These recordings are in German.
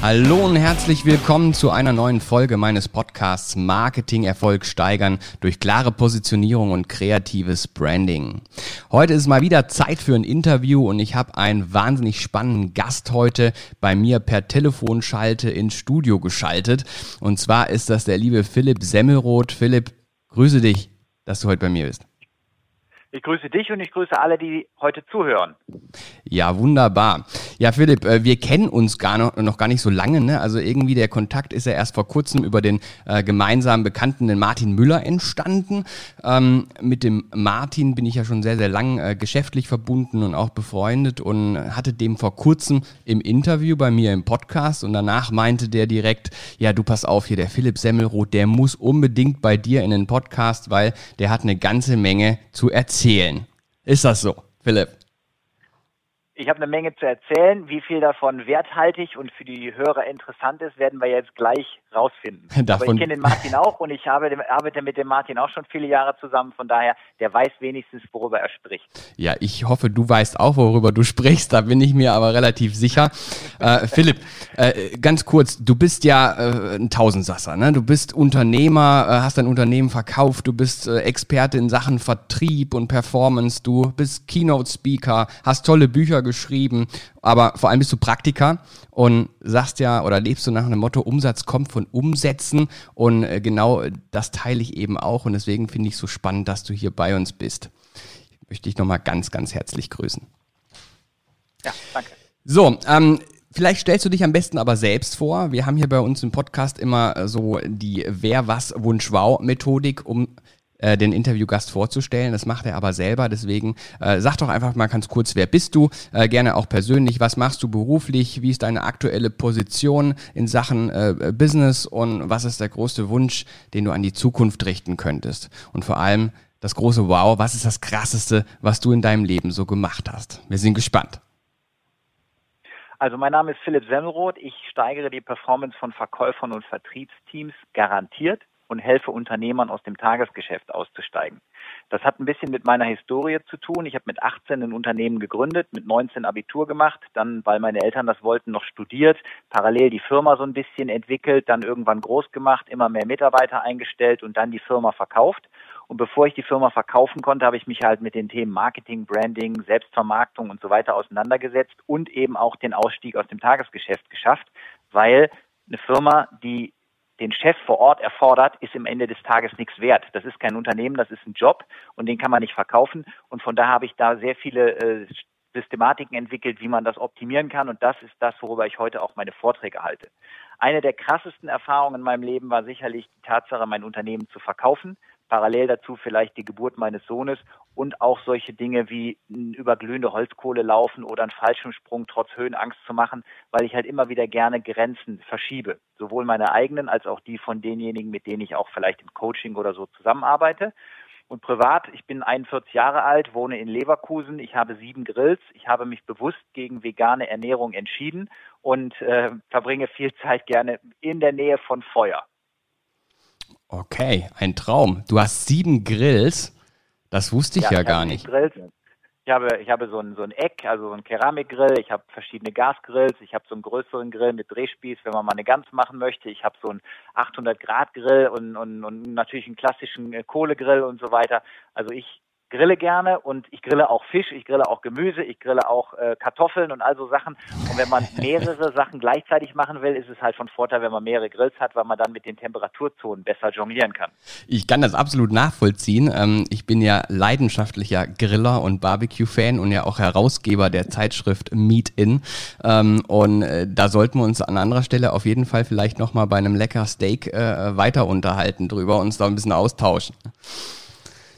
Hallo und herzlich willkommen zu einer neuen Folge meines Podcasts Marketing Erfolg steigern durch klare Positionierung und kreatives Branding. Heute ist mal wieder Zeit für ein Interview und ich habe einen wahnsinnig spannenden Gast heute bei mir per Telefonschalte ins Studio geschaltet. Und zwar ist das der liebe Philipp Semmelroth. Philipp, grüße dich, dass du heute bei mir bist. Ich grüße dich und ich grüße alle, die heute zuhören. Ja, wunderbar. Ja, Philipp, äh, wir kennen uns gar noch, noch gar nicht so lange. Ne? Also irgendwie der Kontakt ist ja erst vor kurzem über den äh, gemeinsamen Bekannten, den Martin Müller, entstanden. Ähm, mit dem Martin bin ich ja schon sehr, sehr lang äh, geschäftlich verbunden und auch befreundet und hatte dem vor kurzem im Interview bei mir im Podcast und danach meinte der direkt, ja, du pass auf hier, der Philipp Semmelroth, der muss unbedingt bei dir in den Podcast, weil der hat eine ganze Menge zu erzählen erzählen. Ist das so, Philipp? Ich habe eine Menge zu erzählen. Wie viel davon werthaltig und für die Hörer interessant ist, werden wir jetzt gleich rausfinden. Davon Aber ich kenne den Martin auch und ich habe, arbeite mit dem Martin auch schon viele Jahre zusammen. Von daher, der weiß wenigstens, worüber er spricht. Ja, ich hoffe, du weißt auch, worüber du sprichst. Da bin ich mir aber relativ sicher. äh, Philipp, äh, ganz kurz, du bist ja äh, ein Tausendsasser. Ne? Du bist Unternehmer, äh, hast dein Unternehmen verkauft, du bist äh, Experte in Sachen Vertrieb und Performance, du bist Keynote-Speaker, hast tolle Bücher geschrieben, aber vor allem bist du Praktiker und sagst ja oder lebst du nach einem Motto, Umsatz kommt von Umsätzen und äh, genau das teile ich eben auch und deswegen finde ich es so spannend, dass du hier bei uns bist. Ich möchte dich nochmal ganz, ganz herzlich grüßen. Ja, danke. So, ähm, Vielleicht stellst du dich am besten aber selbst vor. Wir haben hier bei uns im Podcast immer äh, so die Wer, was, Wunsch, Wow Methodik, um äh, den Interviewgast vorzustellen. Das macht er aber selber. Deswegen äh, sag doch einfach mal ganz kurz, wer bist du? Äh, gerne auch persönlich. Was machst du beruflich? Wie ist deine aktuelle Position in Sachen äh, Business? Und was ist der größte Wunsch, den du an die Zukunft richten könntest? Und vor allem das große Wow. Was ist das Krasseste, was du in deinem Leben so gemacht hast? Wir sind gespannt. Also mein Name ist Philipp Semmelroth. Ich steigere die Performance von Verkäufern und Vertriebsteams garantiert und helfe Unternehmern aus dem Tagesgeschäft auszusteigen. Das hat ein bisschen mit meiner Historie zu tun. Ich habe mit 18 ein Unternehmen gegründet, mit 19 Abitur gemacht, dann, weil meine Eltern das wollten, noch studiert, parallel die Firma so ein bisschen entwickelt, dann irgendwann groß gemacht, immer mehr Mitarbeiter eingestellt und dann die Firma verkauft. Und bevor ich die Firma verkaufen konnte, habe ich mich halt mit den Themen Marketing, Branding, Selbstvermarktung und so weiter auseinandergesetzt und eben auch den Ausstieg aus dem Tagesgeschäft geschafft, weil eine Firma, die den Chef vor Ort erfordert, ist im Ende des Tages nichts wert. Das ist kein Unternehmen, das ist ein Job und den kann man nicht verkaufen. Und von daher habe ich da sehr viele äh, Systematiken entwickelt, wie man das optimieren kann. Und das ist das, worüber ich heute auch meine Vorträge halte. Eine der krassesten Erfahrungen in meinem Leben war sicherlich die Tatsache, mein Unternehmen zu verkaufen, Parallel dazu vielleicht die Geburt meines Sohnes und auch solche Dinge wie über glühende Holzkohle laufen oder einen Fallschirmsprung trotz Höhenangst zu machen, weil ich halt immer wieder gerne Grenzen verschiebe. Sowohl meine eigenen als auch die von denjenigen, mit denen ich auch vielleicht im Coaching oder so zusammenarbeite. Und privat, ich bin 41 Jahre alt, wohne in Leverkusen, ich habe sieben Grills, ich habe mich bewusst gegen vegane Ernährung entschieden und äh, verbringe viel Zeit gerne in der Nähe von Feuer. Okay, ein Traum. Du hast sieben Grills. Das wusste ich ja, ja ich gar nicht. Grills. Ich habe, ich habe so ein, so ein Eck, also so ein Keramikgrill. Ich habe verschiedene Gasgrills. Ich habe so einen größeren Grill mit Drehspieß, wenn man mal eine Gans machen möchte. Ich habe so einen 800 Grad Grill und, und, und natürlich einen klassischen äh, Kohlegrill und so weiter. Also ich grille gerne und ich grille auch Fisch, ich grille auch Gemüse, ich grille auch äh, Kartoffeln und all so Sachen. Und wenn man mehrere Sachen gleichzeitig machen will, ist es halt von Vorteil, wenn man mehrere Grills hat, weil man dann mit den Temperaturzonen besser jonglieren kann. Ich kann das absolut nachvollziehen. Ähm, ich bin ja leidenschaftlicher Griller und Barbecue-Fan und ja auch Herausgeber der Zeitschrift Meat In. Ähm, und äh, da sollten wir uns an anderer Stelle auf jeden Fall vielleicht nochmal bei einem lecker Steak äh, weiter unterhalten drüber, uns da ein bisschen austauschen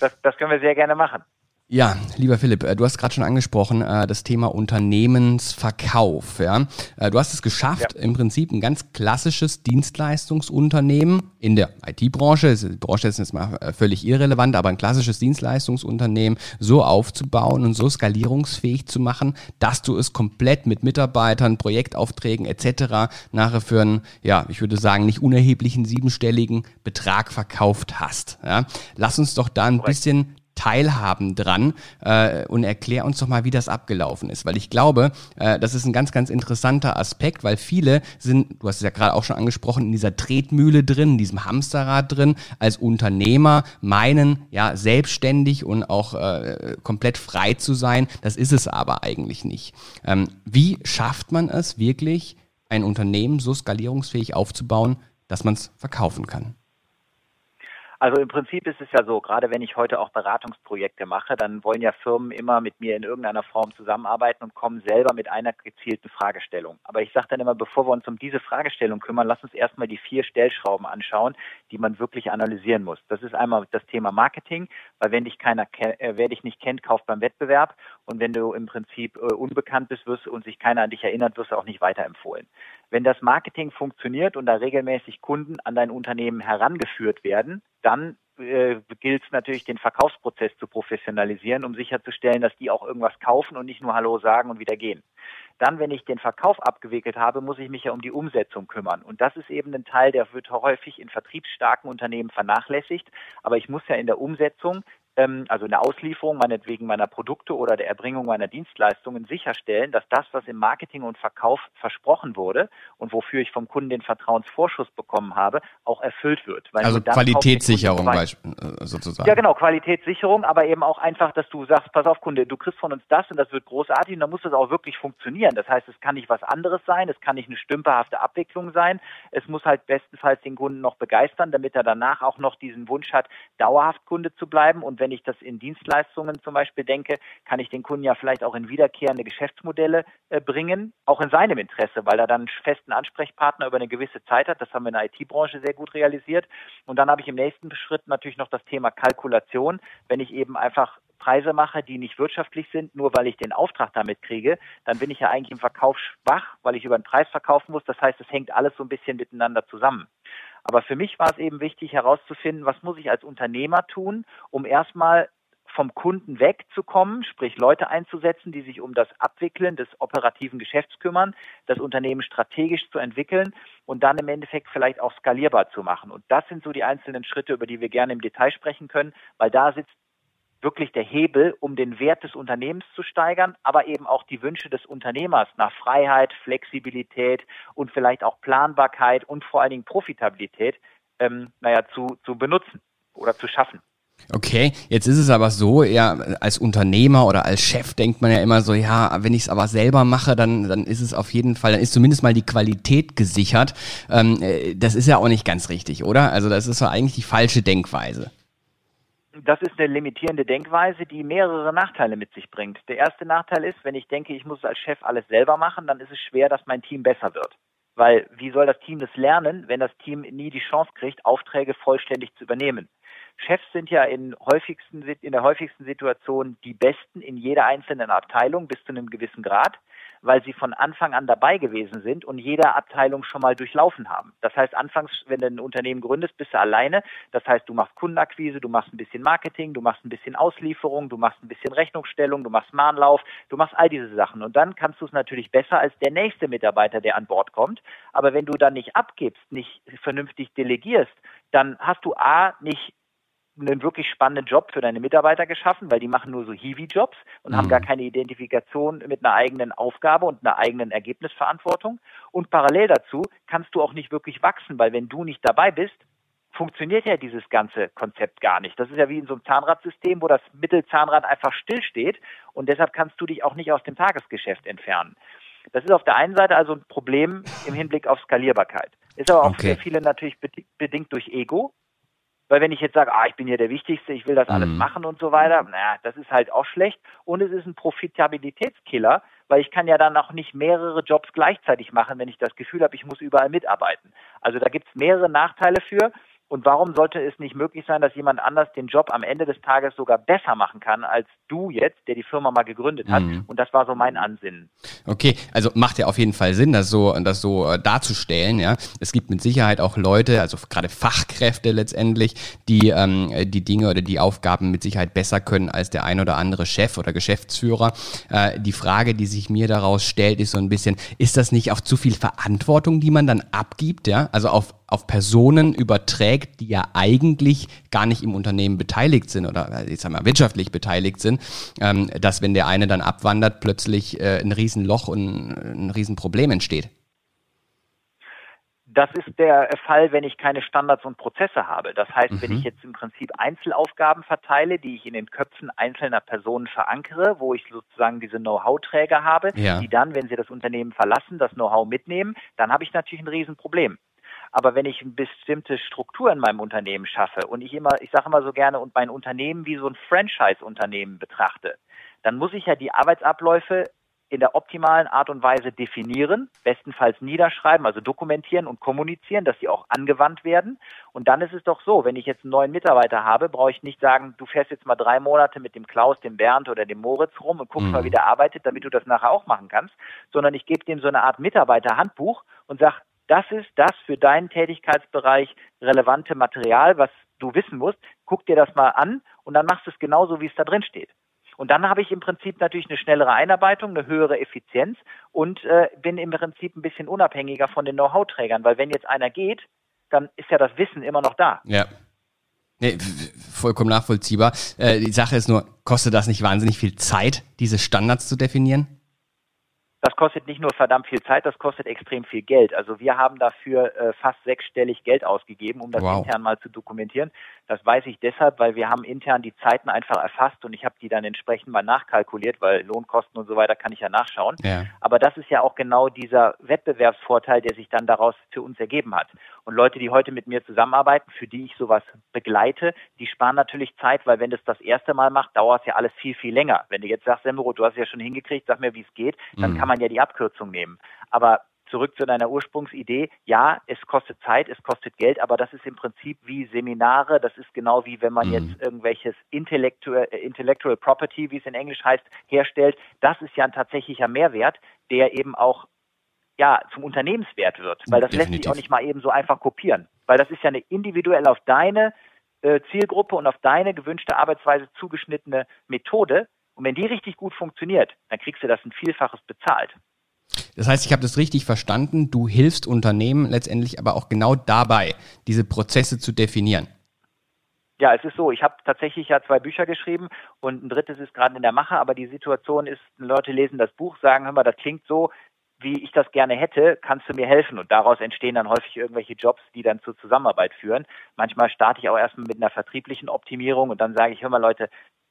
das, das können wir sehr gerne machen. Ja, lieber Philipp, äh, du hast gerade schon angesprochen, äh, das Thema Unternehmensverkauf. Ja? Äh, du hast es geschafft, ja. im Prinzip ein ganz klassisches Dienstleistungsunternehmen in der IT-Branche, die Branche ist jetzt mal völlig irrelevant, aber ein klassisches Dienstleistungsunternehmen so aufzubauen und so skalierungsfähig zu machen, dass du es komplett mit Mitarbeitern, Projektaufträgen etc. nachher für einen, ja, ich würde sagen, nicht unerheblichen siebenstelligen Betrag verkauft hast. Ja? Lass uns doch da ein bisschen teilhaben dran äh, und erklär uns doch mal, wie das abgelaufen ist. Weil ich glaube, äh, das ist ein ganz, ganz interessanter Aspekt, weil viele sind, du hast es ja gerade auch schon angesprochen, in dieser Tretmühle drin, in diesem Hamsterrad drin, als Unternehmer meinen, ja, selbstständig und auch äh, komplett frei zu sein. Das ist es aber eigentlich nicht. Ähm, wie schafft man es wirklich, ein Unternehmen so skalierungsfähig aufzubauen, dass man es verkaufen kann? Also im Prinzip ist es ja so, gerade wenn ich heute auch Beratungsprojekte mache, dann wollen ja Firmen immer mit mir in irgendeiner Form zusammenarbeiten und kommen selber mit einer gezielten Fragestellung. Aber ich sage dann immer, bevor wir uns um diese Fragestellung kümmern, lass uns erstmal die vier Stellschrauben anschauen, die man wirklich analysieren muss. Das ist einmal das Thema Marketing, weil wenn dich keiner, äh, wer dich nicht kennt, kauft beim Wettbewerb und wenn du im Prinzip äh, unbekannt bist wirst und sich keiner an dich erinnert, wirst du auch nicht weiterempfohlen. Wenn das Marketing funktioniert und da regelmäßig Kunden an dein Unternehmen herangeführt werden, dann äh, gilt es natürlich, den Verkaufsprozess zu professionalisieren, um sicherzustellen, dass die auch irgendwas kaufen und nicht nur Hallo sagen und wieder gehen. Dann, wenn ich den Verkauf abgewickelt habe, muss ich mich ja um die Umsetzung kümmern. Und das ist eben ein Teil, der wird häufig in vertriebsstarken Unternehmen vernachlässigt. Aber ich muss ja in der Umsetzung also in der Auslieferung meinetwegen meiner Produkte oder der Erbringung meiner Dienstleistungen sicherstellen, dass das, was im Marketing und Verkauf versprochen wurde und wofür ich vom Kunden den Vertrauensvorschuss bekommen habe, auch erfüllt wird. also Qualitätssicherung äh, sozusagen. Ja, genau, Qualitätssicherung, aber eben auch einfach, dass du sagst, pass auf Kunde, du kriegst von uns das und das wird großartig und dann muss das auch wirklich funktionieren. Das heißt, es kann nicht was anderes sein, es kann nicht eine stümperhafte Abwicklung sein, es muss halt bestenfalls den Kunden noch begeistern, damit er danach auch noch diesen Wunsch hat, dauerhaft Kunde zu bleiben und wenn ich das in Dienstleistungen zum Beispiel denke, kann ich den Kunden ja vielleicht auch in wiederkehrende Geschäftsmodelle äh, bringen, auch in seinem Interesse, weil er dann einen festen Ansprechpartner über eine gewisse Zeit hat. Das haben wir in der IT-Branche sehr gut realisiert. Und dann habe ich im nächsten Schritt natürlich noch das Thema Kalkulation. Wenn ich eben einfach Preise mache, die nicht wirtschaftlich sind, nur weil ich den Auftrag damit kriege, dann bin ich ja eigentlich im Verkauf schwach, weil ich über den Preis verkaufen muss. Das heißt, es hängt alles so ein bisschen miteinander zusammen. Aber für mich war es eben wichtig herauszufinden, was muss ich als Unternehmer tun, um erstmal vom Kunden wegzukommen, sprich Leute einzusetzen, die sich um das Abwickeln des operativen Geschäfts kümmern, das Unternehmen strategisch zu entwickeln und dann im Endeffekt vielleicht auch skalierbar zu machen. Und das sind so die einzelnen Schritte, über die wir gerne im Detail sprechen können, weil da sitzt wirklich der Hebel, um den Wert des Unternehmens zu steigern, aber eben auch die Wünsche des Unternehmers nach Freiheit, Flexibilität und vielleicht auch Planbarkeit und vor allen Dingen Profitabilität, ähm, naja, zu, zu benutzen oder zu schaffen. Okay, jetzt ist es aber so, ja, als Unternehmer oder als Chef denkt man ja immer so, ja, wenn ich es aber selber mache, dann, dann ist es auf jeden Fall, dann ist zumindest mal die Qualität gesichert. Ähm, äh, das ist ja auch nicht ganz richtig, oder? Also das ist ja eigentlich die falsche Denkweise das ist eine limitierende Denkweise, die mehrere Nachteile mit sich bringt. Der erste Nachteil ist, wenn ich denke, ich muss als Chef alles selber machen, dann ist es schwer, dass mein Team besser wird. Weil wie soll das Team das lernen, wenn das Team nie die Chance kriegt, Aufträge vollständig zu übernehmen? Chefs sind ja in, häufigsten, in der häufigsten Situation die Besten in jeder einzelnen Abteilung bis zu einem gewissen Grad weil sie von Anfang an dabei gewesen sind und jede Abteilung schon mal durchlaufen haben. Das heißt, anfangs, wenn du ein Unternehmen gründest, bist du alleine. Das heißt, du machst Kundenakquise, du machst ein bisschen Marketing, du machst ein bisschen Auslieferung, du machst ein bisschen Rechnungsstellung, du machst Mahnlauf, du machst all diese Sachen. Und dann kannst du es natürlich besser als der nächste Mitarbeiter, der an Bord kommt. Aber wenn du dann nicht abgibst, nicht vernünftig delegierst, dann hast du A, nicht einen wirklich spannenden Job für deine Mitarbeiter geschaffen, weil die machen nur so Hiwi-Jobs und mhm. haben gar keine Identifikation mit einer eigenen Aufgabe und einer eigenen Ergebnisverantwortung. Und parallel dazu kannst du auch nicht wirklich wachsen, weil wenn du nicht dabei bist, funktioniert ja dieses ganze Konzept gar nicht. Das ist ja wie in so einem Zahnradsystem, wo das Mittelzahnrad einfach stillsteht und deshalb kannst du dich auch nicht aus dem Tagesgeschäft entfernen. Das ist auf der einen Seite also ein Problem im Hinblick auf Skalierbarkeit. Ist aber auch okay. für viele natürlich bedingt durch Ego. Weil wenn ich jetzt sage, ah, ich bin hier der Wichtigste, ich will das alles mhm. machen und so weiter, naja, das ist halt auch schlecht. Und es ist ein Profitabilitätskiller, weil ich kann ja dann auch nicht mehrere Jobs gleichzeitig machen, wenn ich das Gefühl habe, ich muss überall mitarbeiten. Also da gibt es mehrere Nachteile für. Und warum sollte es nicht möglich sein, dass jemand anders den Job am Ende des Tages sogar besser machen kann als du jetzt, der die Firma mal gegründet hat? Mhm. Und das war so mein Ansinnen. Okay, also macht ja auf jeden Fall Sinn, das so, das so äh, darzustellen. Ja, es gibt mit Sicherheit auch Leute, also gerade Fachkräfte letztendlich, die ähm, die Dinge oder die Aufgaben mit Sicherheit besser können als der ein oder andere Chef oder Geschäftsführer. Äh, die Frage, die sich mir daraus stellt, ist so ein bisschen: Ist das nicht auch zu viel Verantwortung, die man dann abgibt? Ja, also auf auf Personen überträgt, die ja eigentlich gar nicht im Unternehmen beteiligt sind oder ich sag mal wirtschaftlich beteiligt sind, ähm, dass wenn der eine dann abwandert, plötzlich äh, ein Riesenloch und ein Riesenproblem entsteht. Das ist der Fall, wenn ich keine Standards und Prozesse habe. Das heißt, mhm. wenn ich jetzt im Prinzip Einzelaufgaben verteile, die ich in den Köpfen einzelner Personen verankere, wo ich sozusagen diese Know-how-Träger habe, ja. die dann, wenn sie das Unternehmen verlassen, das Know-how mitnehmen, dann habe ich natürlich ein Riesenproblem. Aber wenn ich eine bestimmte Struktur in meinem Unternehmen schaffe und ich immer, ich sage immer so gerne, und mein Unternehmen wie so ein Franchise-Unternehmen betrachte, dann muss ich ja die Arbeitsabläufe in der optimalen Art und Weise definieren, bestenfalls niederschreiben, also dokumentieren und kommunizieren, dass sie auch angewandt werden. Und dann ist es doch so, wenn ich jetzt einen neuen Mitarbeiter habe, brauche ich nicht sagen, du fährst jetzt mal drei Monate mit dem Klaus, dem Bernd oder dem Moritz rum und guckst mhm. mal, wie der arbeitet, damit du das nachher auch machen kannst, sondern ich gebe dem so eine Art Mitarbeiterhandbuch und sage, das ist das für deinen Tätigkeitsbereich relevante Material, was du wissen musst. Guck dir das mal an und dann machst du es genauso, wie es da drin steht. Und dann habe ich im Prinzip natürlich eine schnellere Einarbeitung, eine höhere Effizienz und äh, bin im Prinzip ein bisschen unabhängiger von den Know-how-Trägern, weil wenn jetzt einer geht, dann ist ja das Wissen immer noch da. Ja. Nee, vollkommen nachvollziehbar. Äh, die Sache ist nur, kostet das nicht wahnsinnig viel Zeit, diese Standards zu definieren? Das kostet nicht nur verdammt viel Zeit, das kostet extrem viel Geld. Also wir haben dafür äh, fast sechsstellig Geld ausgegeben, um das wow. intern mal zu dokumentieren. Das weiß ich deshalb, weil wir haben intern die Zeiten einfach erfasst und ich habe die dann entsprechend mal nachkalkuliert, weil Lohnkosten und so weiter kann ich ja nachschauen. Ja. Aber das ist ja auch genau dieser Wettbewerbsvorteil, der sich dann daraus für uns ergeben hat. Und Leute, die heute mit mir zusammenarbeiten, für die ich sowas begleite, die sparen natürlich Zeit, weil wenn das das erste Mal macht, dauert es ja alles viel, viel länger. Wenn du jetzt sagst, Semro, du hast es ja schon hingekriegt, sag mir, wie es geht, dann mhm. kann man ja die Abkürzung nehmen. Aber zurück zu deiner Ursprungsidee, ja, es kostet Zeit, es kostet Geld, aber das ist im Prinzip wie Seminare, das ist genau wie wenn man mhm. jetzt irgendwelches Intellectual, äh, Intellectual Property, wie es in Englisch heißt, herstellt. Das ist ja ein tatsächlicher Mehrwert, der eben auch ja, zum Unternehmenswert wird, weil das Definitiv. lässt sich auch nicht mal eben so einfach kopieren, weil das ist ja eine individuell auf deine äh, Zielgruppe und auf deine gewünschte Arbeitsweise zugeschnittene Methode. Und wenn die richtig gut funktioniert, dann kriegst du das ein Vielfaches bezahlt. Das heißt, ich habe das richtig verstanden. Du hilfst Unternehmen letztendlich aber auch genau dabei, diese Prozesse zu definieren. Ja, es ist so, ich habe tatsächlich ja zwei Bücher geschrieben und ein drittes ist gerade in der Mache, aber die Situation ist, Leute lesen das Buch, sagen, hör mal, das klingt so, wie ich das gerne hätte, kannst du mir helfen? Und daraus entstehen dann häufig irgendwelche Jobs, die dann zur Zusammenarbeit führen. Manchmal starte ich auch erstmal mit einer vertrieblichen Optimierung und dann sage ich, hör mal Leute,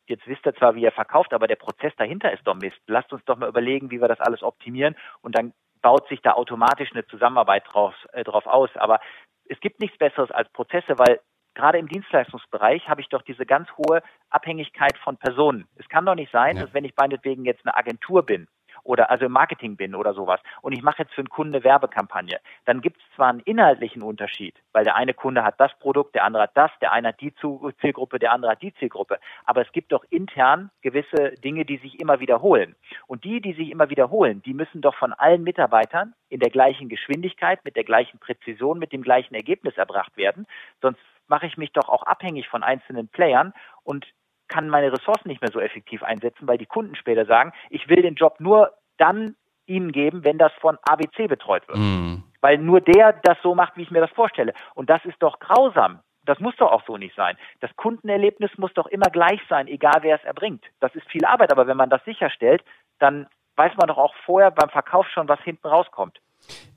jetzt wisst ihr zwar, wie ihr verkauft, aber der Prozess dahinter ist doch Mist. Lasst uns doch mal überlegen, wie wir das alles optimieren und dann baut sich da automatisch eine Zusammenarbeit drauf, äh, drauf aus. Aber es gibt nichts Besseres als Prozesse, weil gerade im Dienstleistungsbereich habe ich doch diese ganz hohe Abhängigkeit von Personen. Es kann doch nicht sein, ja. dass wenn ich meinetwegen jetzt eine Agentur bin oder also im Marketing bin oder sowas und ich mache jetzt für einen Kunden eine Werbekampagne, dann gibt es zwar einen inhaltlichen Unterschied, weil der eine Kunde hat das Produkt, der andere hat das, der eine hat die Zielgruppe, der andere hat die Zielgruppe, aber es gibt doch intern gewisse Dinge, die sich immer wiederholen. Und die, die sich immer wiederholen, die müssen doch von allen Mitarbeitern in der gleichen Geschwindigkeit, mit der gleichen Präzision, mit dem gleichen Ergebnis erbracht werden, sonst mache ich mich doch auch abhängig von einzelnen Playern und kann meine Ressourcen nicht mehr so effektiv einsetzen, weil die Kunden später sagen, ich will den Job nur dann Ihnen geben, wenn das von ABC betreut wird. Mm. Weil nur der das so macht, wie ich mir das vorstelle. Und das ist doch grausam. Das muss doch auch so nicht sein. Das Kundenerlebnis muss doch immer gleich sein, egal wer es erbringt. Das ist viel Arbeit, aber wenn man das sicherstellt, dann weiß man doch auch vorher beim Verkauf schon, was hinten rauskommt.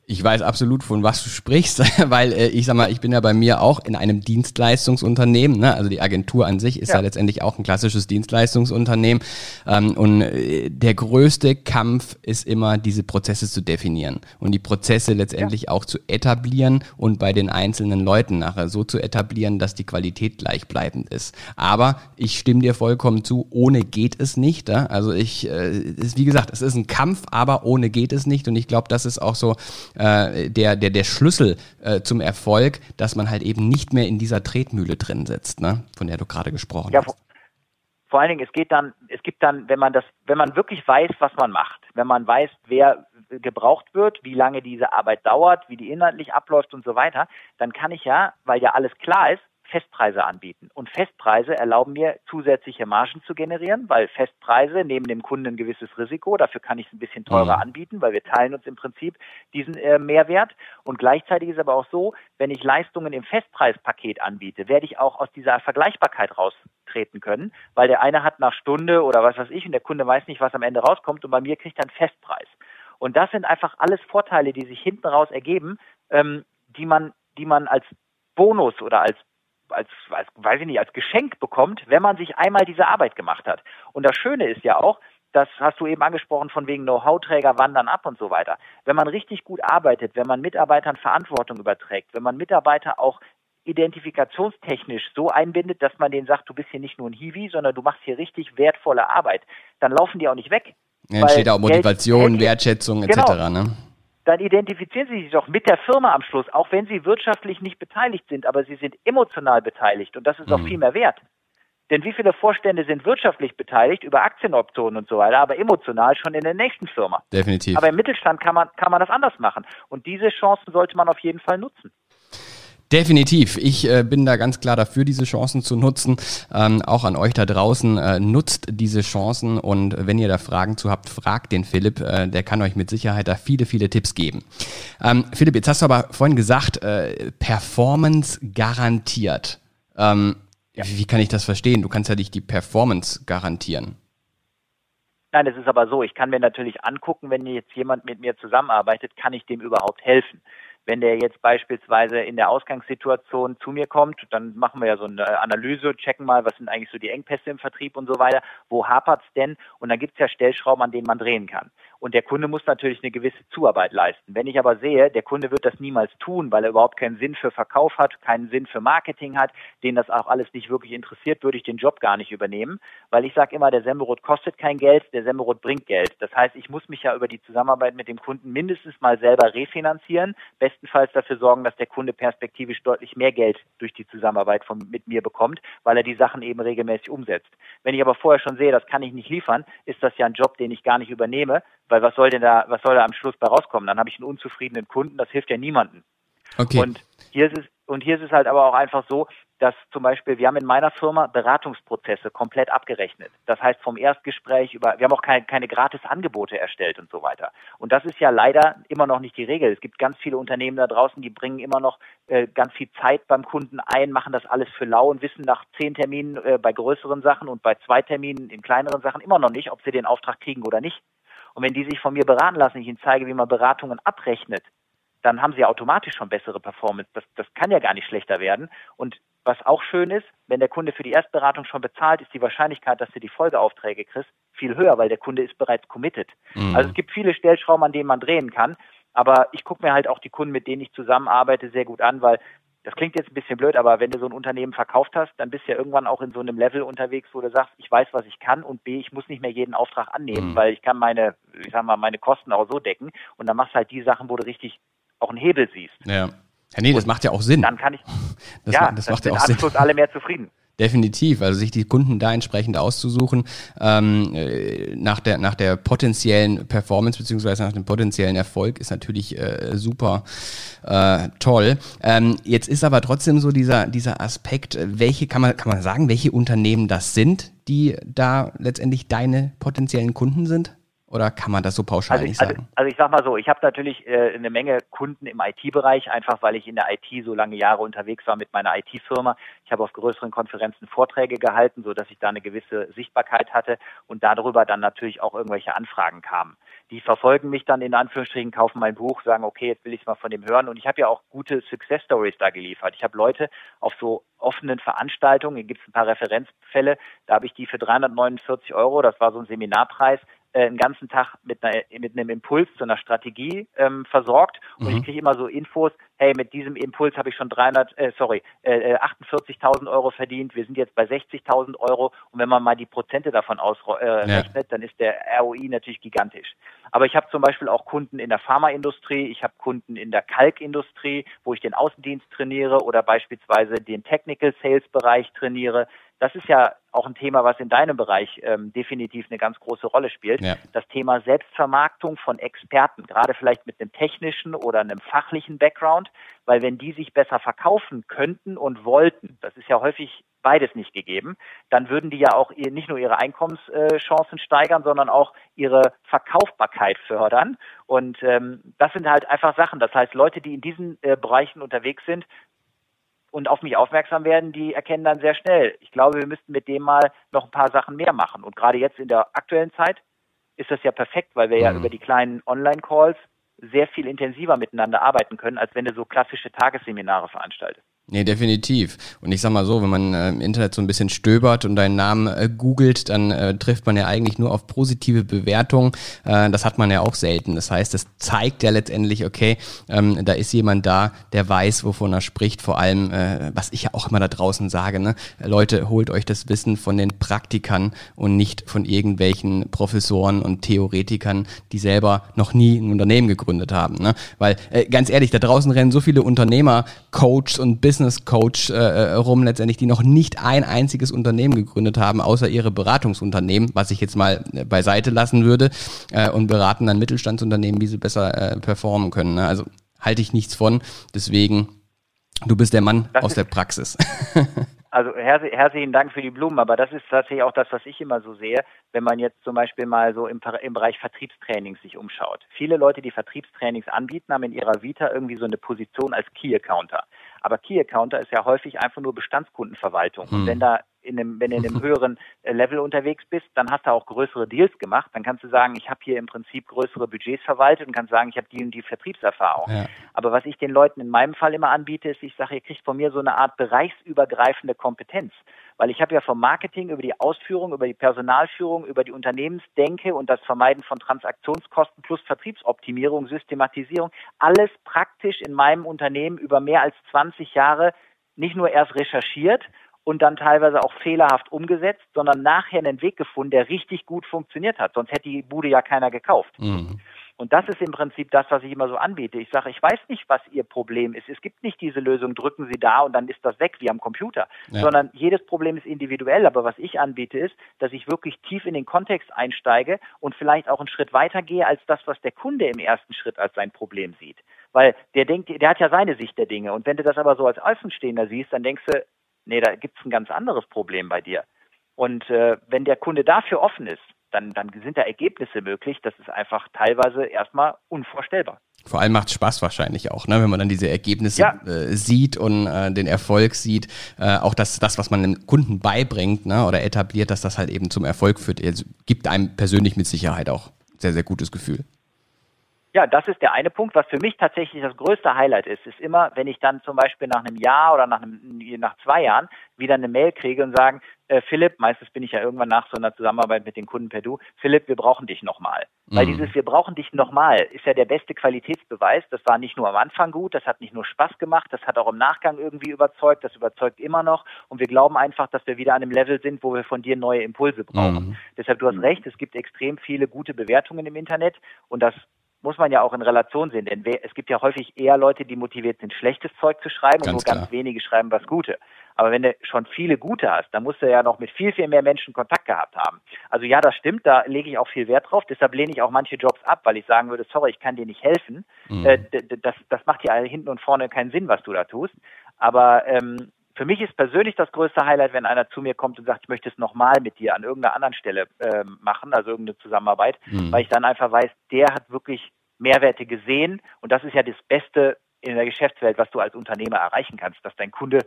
Ich weiß absolut, von was du sprichst, weil äh, ich sag mal, ich bin ja bei mir auch in einem Dienstleistungsunternehmen. Ne? Also die Agentur an sich ist ja, ja letztendlich auch ein klassisches Dienstleistungsunternehmen. Ähm, und äh, der größte Kampf ist immer, diese Prozesse zu definieren und die Prozesse letztendlich ja. auch zu etablieren und bei den einzelnen Leuten nachher so zu etablieren, dass die Qualität gleichbleibend ist. Aber ich stimme dir vollkommen zu, ohne geht es nicht. Ja? Also ich, äh, ist, wie gesagt, es ist ein Kampf, aber ohne geht es nicht. Und ich glaube, das ist auch so äh, der, der, der Schlüssel äh, zum Erfolg, dass man halt eben nicht mehr in dieser Tretmühle drin sitzt, ne? von der du gerade gesprochen ja, hast. Vor allen Dingen, es geht dann, es gibt dann, wenn man das, wenn man wirklich weiß, was man macht, wenn man weiß, wer gebraucht wird, wie lange diese Arbeit dauert, wie die inhaltlich abläuft und so weiter, dann kann ich ja, weil ja alles klar ist, Festpreise anbieten. Und Festpreise erlauben mir, zusätzliche Margen zu generieren, weil Festpreise nehmen dem Kunden ein gewisses Risiko. Dafür kann ich es ein bisschen teurer mhm. anbieten, weil wir teilen uns im Prinzip diesen äh, Mehrwert. Und gleichzeitig ist aber auch so, wenn ich Leistungen im Festpreispaket anbiete, werde ich auch aus dieser Vergleichbarkeit raustreten können, weil der eine hat nach Stunde oder was weiß ich und der Kunde weiß nicht, was am Ende rauskommt und bei mir kriegt er einen Festpreis. Und das sind einfach alles Vorteile, die sich hinten raus ergeben, ähm, die man, die man als Bonus oder als als, als, weiß ich nicht, als Geschenk bekommt, wenn man sich einmal diese Arbeit gemacht hat. Und das Schöne ist ja auch, das hast du eben angesprochen von wegen Know-how-Träger wandern ab und so weiter. Wenn man richtig gut arbeitet, wenn man Mitarbeitern Verantwortung überträgt, wenn man Mitarbeiter auch identifikationstechnisch so einbindet, dass man denen sagt, du bist hier nicht nur ein Hiwi, sondern du machst hier richtig wertvolle Arbeit, dann laufen die auch nicht weg. Ja, entsteht auch Motivation, Geld, Wertschätzung etc. Genau. Ne? Dann identifizieren Sie sich doch mit der Firma am Schluss, auch wenn Sie wirtschaftlich nicht beteiligt sind, aber Sie sind emotional beteiligt und das ist mhm. auch viel mehr wert. Denn wie viele Vorstände sind wirtschaftlich beteiligt über Aktienoptionen und so weiter, aber emotional schon in der nächsten Firma? Definitiv. Aber im Mittelstand kann man, kann man das anders machen. Und diese Chancen sollte man auf jeden Fall nutzen. Definitiv. Ich äh, bin da ganz klar dafür, diese Chancen zu nutzen. Ähm, auch an euch da draußen, äh, nutzt diese Chancen und wenn ihr da Fragen zu habt, fragt den Philipp. Äh, der kann euch mit Sicherheit da viele, viele Tipps geben. Ähm, Philipp, jetzt hast du aber vorhin gesagt, äh, Performance garantiert. Ähm, ja. Wie kann ich das verstehen? Du kannst ja nicht die Performance garantieren. Nein, es ist aber so, ich kann mir natürlich angucken, wenn jetzt jemand mit mir zusammenarbeitet, kann ich dem überhaupt helfen? Wenn der jetzt beispielsweise in der Ausgangssituation zu mir kommt, dann machen wir ja so eine Analyse, checken mal, was sind eigentlich so die Engpässe im Vertrieb und so weiter, wo hapert's denn? Und dann gibt's ja Stellschrauben, an denen man drehen kann. Und der Kunde muss natürlich eine gewisse Zuarbeit leisten. Wenn ich aber sehe, der Kunde wird das niemals tun, weil er überhaupt keinen Sinn für Verkauf hat, keinen Sinn für Marketing hat, den das auch alles nicht wirklich interessiert, würde ich den Job gar nicht übernehmen, weil ich sage immer, der Semmelrot kostet kein Geld, der Semmelrot bringt Geld. Das heißt, ich muss mich ja über die Zusammenarbeit mit dem Kunden mindestens mal selber refinanzieren, bestenfalls dafür sorgen, dass der Kunde perspektivisch deutlich mehr Geld durch die Zusammenarbeit von, mit mir bekommt, weil er die Sachen eben regelmäßig umsetzt. Wenn ich aber vorher schon sehe, das kann ich nicht liefern, ist das ja ein Job, den ich gar nicht übernehme, weil was soll denn da, was soll da am Schluss bei rauskommen? Dann habe ich einen unzufriedenen Kunden, das hilft ja niemandem. Okay. Und hier ist es, und hier ist es halt aber auch einfach so, dass zum Beispiel, wir haben in meiner Firma Beratungsprozesse komplett abgerechnet. Das heißt vom Erstgespräch über, wir haben auch keine, keine gratis Angebote erstellt und so weiter. Und das ist ja leider immer noch nicht die Regel. Es gibt ganz viele Unternehmen da draußen, die bringen immer noch äh, ganz viel Zeit beim Kunden ein, machen das alles für lau und wissen nach zehn Terminen äh, bei größeren Sachen und bei zwei Terminen in kleineren Sachen immer noch nicht, ob sie den Auftrag kriegen oder nicht. Und wenn die sich von mir beraten lassen, ich ihnen zeige, wie man Beratungen abrechnet, dann haben sie automatisch schon bessere Performance. Das, das kann ja gar nicht schlechter werden. Und was auch schön ist, wenn der Kunde für die Erstberatung schon bezahlt, ist die Wahrscheinlichkeit, dass du die Folgeaufträge kriegst, viel höher, weil der Kunde ist bereits committed. Mhm. Also es gibt viele Stellschrauben, an denen man drehen kann. Aber ich gucke mir halt auch die Kunden, mit denen ich zusammenarbeite, sehr gut an, weil das klingt jetzt ein bisschen blöd, aber wenn du so ein Unternehmen verkauft hast, dann bist du ja irgendwann auch in so einem Level unterwegs, wo du sagst, ich weiß, was ich kann und B, ich muss nicht mehr jeden Auftrag annehmen, mhm. weil ich kann meine, ich sag mal, meine Kosten auch so decken und dann machst du halt die Sachen, wo du richtig auch einen Hebel siehst. Ja. Ja, nee, das macht ja auch Sinn. Dann kann ich, das ja, das macht ja auch Sinn. Anschluss alle mehr zufrieden. Definitiv, also sich die Kunden da entsprechend auszusuchen, ähm, äh, nach, der, nach der potenziellen Performance beziehungsweise nach dem potenziellen Erfolg ist natürlich äh, super äh, toll. Ähm, jetzt ist aber trotzdem so dieser, dieser Aspekt, welche kann man, kann man sagen, welche Unternehmen das sind, die da letztendlich deine potenziellen Kunden sind? Oder kann man das so pauschal also, nicht also, sagen? Also ich sag mal so, ich habe natürlich äh, eine Menge Kunden im IT-Bereich, einfach weil ich in der IT so lange Jahre unterwegs war mit meiner IT-Firma. Ich habe auf größeren Konferenzen Vorträge gehalten, so dass ich da eine gewisse Sichtbarkeit hatte und darüber dann natürlich auch irgendwelche Anfragen kamen. Die verfolgen mich dann in Anführungsstrichen, kaufen mein Buch, sagen, okay, jetzt will ich es mal von dem hören. Und ich habe ja auch gute Success Stories da geliefert. Ich habe Leute auf so offenen Veranstaltungen, hier gibt es ein paar Referenzfälle, da habe ich die für 349 Euro, das war so ein Seminarpreis, äh, einen ganzen Tag mit, einer, mit einem Impuls zu einer Strategie ähm, versorgt und mhm. ich kriege immer so Infos, hey, mit diesem Impuls habe ich schon 300, äh, sorry, äh, 48.000 Euro verdient, wir sind jetzt bei 60.000 Euro und wenn man mal die Prozente davon ausrechnet, äh, ja. dann ist der ROI natürlich gigantisch. Aber ich habe zum Beispiel auch Kunden in der Pharmaindustrie, ich habe Kunden in der Kalkindustrie, wo ich den Außendienst trainiere oder beispielsweise den Technical Sales Bereich trainiere. Das ist ja auch ein Thema, was in deinem Bereich ähm, definitiv eine ganz große Rolle spielt. Ja. Das Thema Selbstvermarktung von Experten, gerade vielleicht mit einem technischen oder einem fachlichen Background, weil wenn die sich besser verkaufen könnten und wollten, das ist ja häufig beides nicht gegeben, dann würden die ja auch nicht nur ihre Einkommenschancen steigern, sondern auch ihre Verkaufbarkeit fördern. Und ähm, das sind halt einfach Sachen. Das heißt, Leute, die in diesen äh, Bereichen unterwegs sind, und auf mich aufmerksam werden, die erkennen dann sehr schnell. Ich glaube, wir müssten mit dem mal noch ein paar Sachen mehr machen. Und gerade jetzt in der aktuellen Zeit ist das ja perfekt, weil wir mhm. ja über die kleinen Online-Calls sehr viel intensiver miteinander arbeiten können, als wenn du so klassische Tagesseminare veranstaltest. Nee, definitiv. Und ich sag mal so, wenn man äh, im Internet so ein bisschen stöbert und deinen Namen äh, googelt, dann äh, trifft man ja eigentlich nur auf positive Bewertungen. Äh, das hat man ja auch selten. Das heißt, das zeigt ja letztendlich, okay, ähm, da ist jemand da, der weiß, wovon er spricht. Vor allem, äh, was ich ja auch immer da draußen sage, ne? Leute, holt euch das Wissen von den Praktikern und nicht von irgendwelchen Professoren und Theoretikern, die selber noch nie ein Unternehmen gegründet haben. Ne? Weil, äh, ganz ehrlich, da draußen rennen so viele Unternehmer, Coaches und Business Business Coach äh, äh, rum letztendlich, die noch nicht ein einziges Unternehmen gegründet haben, außer ihre Beratungsunternehmen, was ich jetzt mal äh, beiseite lassen würde äh, und beraten dann Mittelstandsunternehmen, wie sie besser äh, performen können. Ne? Also halte ich nichts von. Deswegen, du bist der Mann das aus der Praxis. Also herzlichen Dank für die Blumen, aber das ist tatsächlich auch das, was ich immer so sehe, wenn man jetzt zum Beispiel mal so im, im Bereich Vertriebstrainings sich umschaut. Viele Leute, die Vertriebstrainings anbieten, haben in ihrer Vita irgendwie so eine Position als Key Accounter. Aber Key Accounter ist ja häufig einfach nur Bestandskundenverwaltung. Hm. Und wenn da in einem, wenn du in einem höheren äh, Level unterwegs bist, dann hast du auch größere Deals gemacht. Dann kannst du sagen, ich habe hier im Prinzip größere Budgets verwaltet und kannst sagen, ich habe die und die Vertriebserfahrung. Ja. Aber was ich den Leuten in meinem Fall immer anbiete, ist, ich sage, ihr kriegt von mir so eine Art bereichsübergreifende Kompetenz. Weil ich habe ja vom Marketing über die Ausführung, über die Personalführung, über die Unternehmensdenke und das Vermeiden von Transaktionskosten plus Vertriebsoptimierung, Systematisierung, alles praktisch in meinem Unternehmen über mehr als 20 Jahre nicht nur erst recherchiert und dann teilweise auch fehlerhaft umgesetzt, sondern nachher einen Weg gefunden, der richtig gut funktioniert hat. Sonst hätte die Bude ja keiner gekauft. Mhm. Und das ist im Prinzip das, was ich immer so anbiete. Ich sage, ich weiß nicht, was Ihr Problem ist. Es gibt nicht diese Lösung, drücken Sie da und dann ist das weg wie am Computer, ja. sondern jedes Problem ist individuell. Aber was ich anbiete, ist, dass ich wirklich tief in den Kontext einsteige und vielleicht auch einen Schritt weiter gehe als das, was der Kunde im ersten Schritt als sein Problem sieht. Weil der denkt, der hat ja seine Sicht der Dinge. Und wenn du das aber so als Außenstehender siehst, dann denkst du, nee, da gibt es ein ganz anderes Problem bei dir. Und äh, wenn der Kunde dafür offen ist, dann, dann sind da Ergebnisse möglich. Das ist einfach teilweise erstmal unvorstellbar. Vor allem macht Spaß wahrscheinlich auch, ne? wenn man dann diese Ergebnisse ja. äh, sieht und äh, den Erfolg sieht. Äh, auch das, das, was man dem Kunden beibringt ne? oder etabliert, dass das halt eben zum Erfolg führt, also gibt einem persönlich mit Sicherheit auch sehr, sehr gutes Gefühl. Ja, das ist der eine Punkt. Was für mich tatsächlich das größte Highlight ist, ist immer, wenn ich dann zum Beispiel nach einem Jahr oder nach, einem, nach zwei Jahren wieder eine Mail kriege und sagen, äh, Philipp, meistens bin ich ja irgendwann nach so einer Zusammenarbeit mit den Kunden per Du, Philipp, wir brauchen dich nochmal. Mhm. Weil dieses Wir brauchen dich nochmal ist ja der beste Qualitätsbeweis. Das war nicht nur am Anfang gut, das hat nicht nur Spaß gemacht, das hat auch im Nachgang irgendwie überzeugt, das überzeugt immer noch. Und wir glauben einfach, dass wir wieder an einem Level sind, wo wir von dir neue Impulse brauchen. Mhm. Deshalb, du hast recht, es gibt extrem viele gute Bewertungen im Internet und das muss man ja auch in Relation sehen, denn es gibt ja häufig eher Leute, die motiviert sind, schlechtes Zeug zu schreiben ganz und nur klar. ganz wenige schreiben was Gute. Aber wenn du schon viele Gute hast, dann musst du ja noch mit viel, viel mehr Menschen Kontakt gehabt haben. Also ja, das stimmt, da lege ich auch viel Wert drauf. Deshalb lehne ich auch manche Jobs ab, weil ich sagen würde, sorry, ich kann dir nicht helfen. Mhm. Äh, das, das macht ja hinten und vorne keinen Sinn, was du da tust. Aber ähm, für mich ist persönlich das größte Highlight, wenn einer zu mir kommt und sagt, ich möchte es nochmal mit dir an irgendeiner anderen Stelle äh, machen, also irgendeine Zusammenarbeit, mhm. weil ich dann einfach weiß, der hat wirklich Mehrwerte gesehen. Und das ist ja das Beste in der Geschäftswelt, was du als Unternehmer erreichen kannst, dass dein Kunde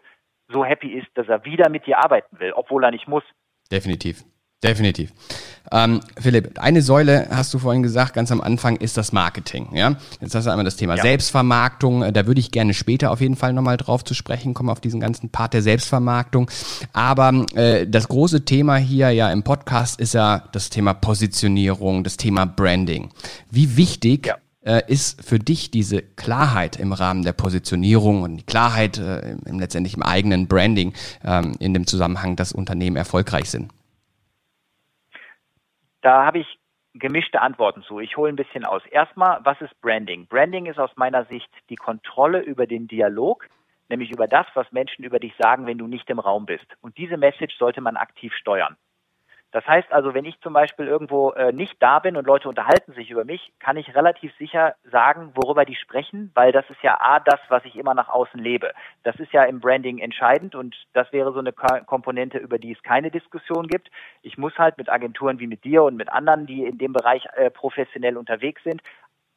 so happy ist, dass er wieder mit dir arbeiten will, obwohl er nicht muss. Definitiv. Definitiv. Ähm, Philipp, eine Säule hast du vorhin gesagt, ganz am Anfang ist das Marketing. Ja? Jetzt hast du einmal das Thema ja. Selbstvermarktung. Da würde ich gerne später auf jeden Fall nochmal drauf zu sprechen kommen, auf diesen ganzen Part der Selbstvermarktung. Aber äh, das große Thema hier ja im Podcast ist ja das Thema Positionierung, das Thema Branding. Wie wichtig ja äh, ist für dich diese Klarheit im Rahmen der Positionierung und die Klarheit äh, im, letztendlich im eigenen Branding ähm, in dem Zusammenhang, dass Unternehmen erfolgreich sind? Da habe ich gemischte Antworten zu. Ich hole ein bisschen aus. Erstmal, was ist Branding? Branding ist aus meiner Sicht die Kontrolle über den Dialog nämlich über das, was Menschen über dich sagen, wenn du nicht im Raum bist. Und diese Message sollte man aktiv steuern. Das heißt also, wenn ich zum Beispiel irgendwo äh, nicht da bin und Leute unterhalten sich über mich, kann ich relativ sicher sagen, worüber die sprechen, weil das ist ja A, das, was ich immer nach außen lebe. Das ist ja im Branding entscheidend und das wäre so eine Komponente, über die es keine Diskussion gibt. Ich muss halt mit Agenturen wie mit dir und mit anderen, die in dem Bereich äh, professionell unterwegs sind,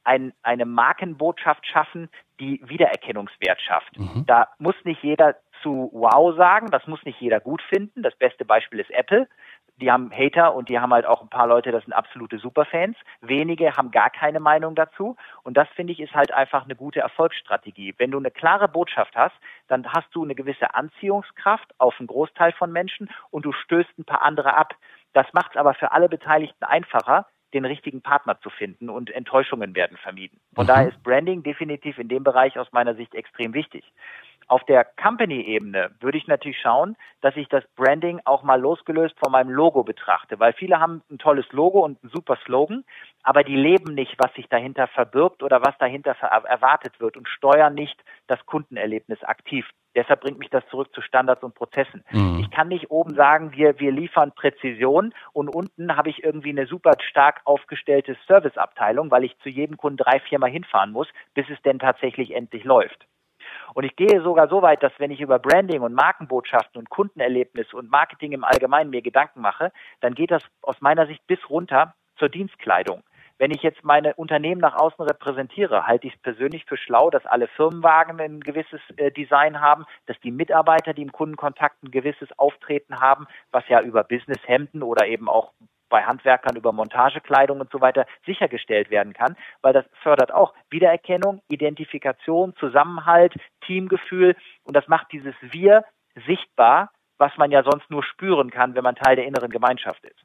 ein, eine Markenbotschaft schaffen, die Wiedererkennungswert schafft. Mhm. Da muss nicht jeder zu Wow sagen, das muss nicht jeder gut finden. Das beste Beispiel ist Apple die haben Hater und die haben halt auch ein paar Leute, das sind absolute Superfans. Wenige haben gar keine Meinung dazu. Und das finde ich ist halt einfach eine gute Erfolgsstrategie. Wenn du eine klare Botschaft hast, dann hast du eine gewisse Anziehungskraft auf einen Großteil von Menschen und du stößt ein paar andere ab. Das macht es aber für alle Beteiligten einfacher, den richtigen Partner zu finden und Enttäuschungen werden vermieden. Von mhm. daher ist Branding definitiv in dem Bereich aus meiner Sicht extrem wichtig. Auf der Company-Ebene würde ich natürlich schauen, dass ich das Branding auch mal losgelöst von meinem Logo betrachte, weil viele haben ein tolles Logo und einen super Slogan, aber die leben nicht, was sich dahinter verbirgt oder was dahinter erwartet wird und steuern nicht das Kundenerlebnis aktiv. Deshalb bringt mich das zurück zu Standards und Prozessen. Mhm. Ich kann nicht oben sagen, wir, wir liefern Präzision und unten habe ich irgendwie eine super stark aufgestellte Serviceabteilung, weil ich zu jedem Kunden drei, viermal hinfahren muss, bis es denn tatsächlich endlich läuft. Und ich gehe sogar so weit, dass wenn ich über Branding und Markenbotschaften und Kundenerlebnis und Marketing im Allgemeinen mir Gedanken mache, dann geht das aus meiner Sicht bis runter zur Dienstkleidung. Wenn ich jetzt meine Unternehmen nach außen repräsentiere, halte ich es persönlich für schlau, dass alle Firmenwagen ein gewisses äh, Design haben, dass die Mitarbeiter, die im Kundenkontakt ein gewisses Auftreten haben, was ja über Businesshemden oder eben auch bei Handwerkern über Montagekleidung und so weiter sichergestellt werden kann, weil das fördert auch Wiedererkennung, Identifikation, Zusammenhalt, Teamgefühl und das macht dieses Wir sichtbar, was man ja sonst nur spüren kann, wenn man Teil der inneren Gemeinschaft ist.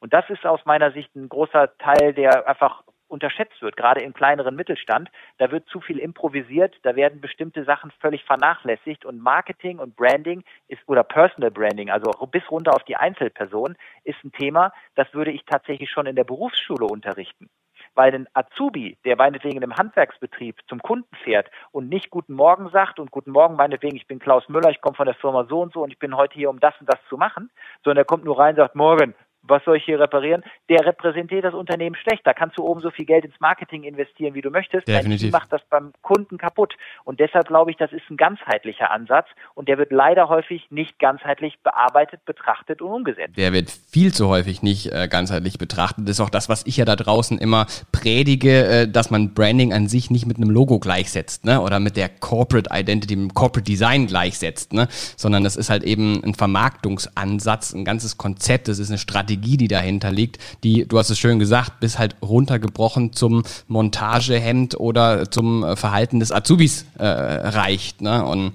Und das ist aus meiner Sicht ein großer Teil, der einfach unterschätzt wird, gerade im kleineren Mittelstand. Da wird zu viel improvisiert, da werden bestimmte Sachen völlig vernachlässigt und Marketing und Branding ist oder Personal Branding, also bis runter auf die Einzelperson, ist ein Thema, das würde ich tatsächlich schon in der Berufsschule unterrichten. Weil ein Azubi, der meinetwegen im Handwerksbetrieb zum Kunden fährt und nicht Guten Morgen sagt und Guten Morgen meinetwegen, ich bin Klaus Müller, ich komme von der Firma so und so und ich bin heute hier, um das und das zu machen, sondern er kommt nur rein und sagt, Morgen, was soll ich hier reparieren? Der repräsentiert das Unternehmen schlecht. Da kannst du oben so viel Geld ins Marketing investieren, wie du möchtest. Definitiv. Dein macht das beim Kunden kaputt. Und deshalb glaube ich, das ist ein ganzheitlicher Ansatz und der wird leider häufig nicht ganzheitlich bearbeitet, betrachtet und umgesetzt. Der wird viel zu häufig nicht äh, ganzheitlich betrachtet. Das ist auch das, was ich ja da draußen immer predige, äh, dass man Branding an sich nicht mit einem Logo gleichsetzt, ne? Oder mit der Corporate Identity, mit dem Corporate Design gleichsetzt, ne? Sondern das ist halt eben ein Vermarktungsansatz, ein ganzes Konzept, das ist eine Strategie Strategie, die dahinter liegt, die, du hast es schön gesagt, bis halt runtergebrochen zum Montagehemd oder zum äh, Verhalten des Azubis äh, reicht. Ne? Und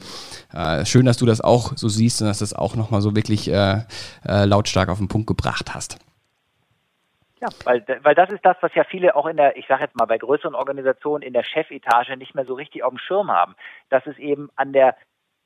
äh, schön, dass du das auch so siehst und dass das auch nochmal so wirklich äh, äh, lautstark auf den Punkt gebracht hast. Ja, weil, weil das ist das, was ja viele auch in der, ich sage jetzt mal, bei größeren Organisationen in der Chefetage nicht mehr so richtig auf dem Schirm haben. Dass es eben an der,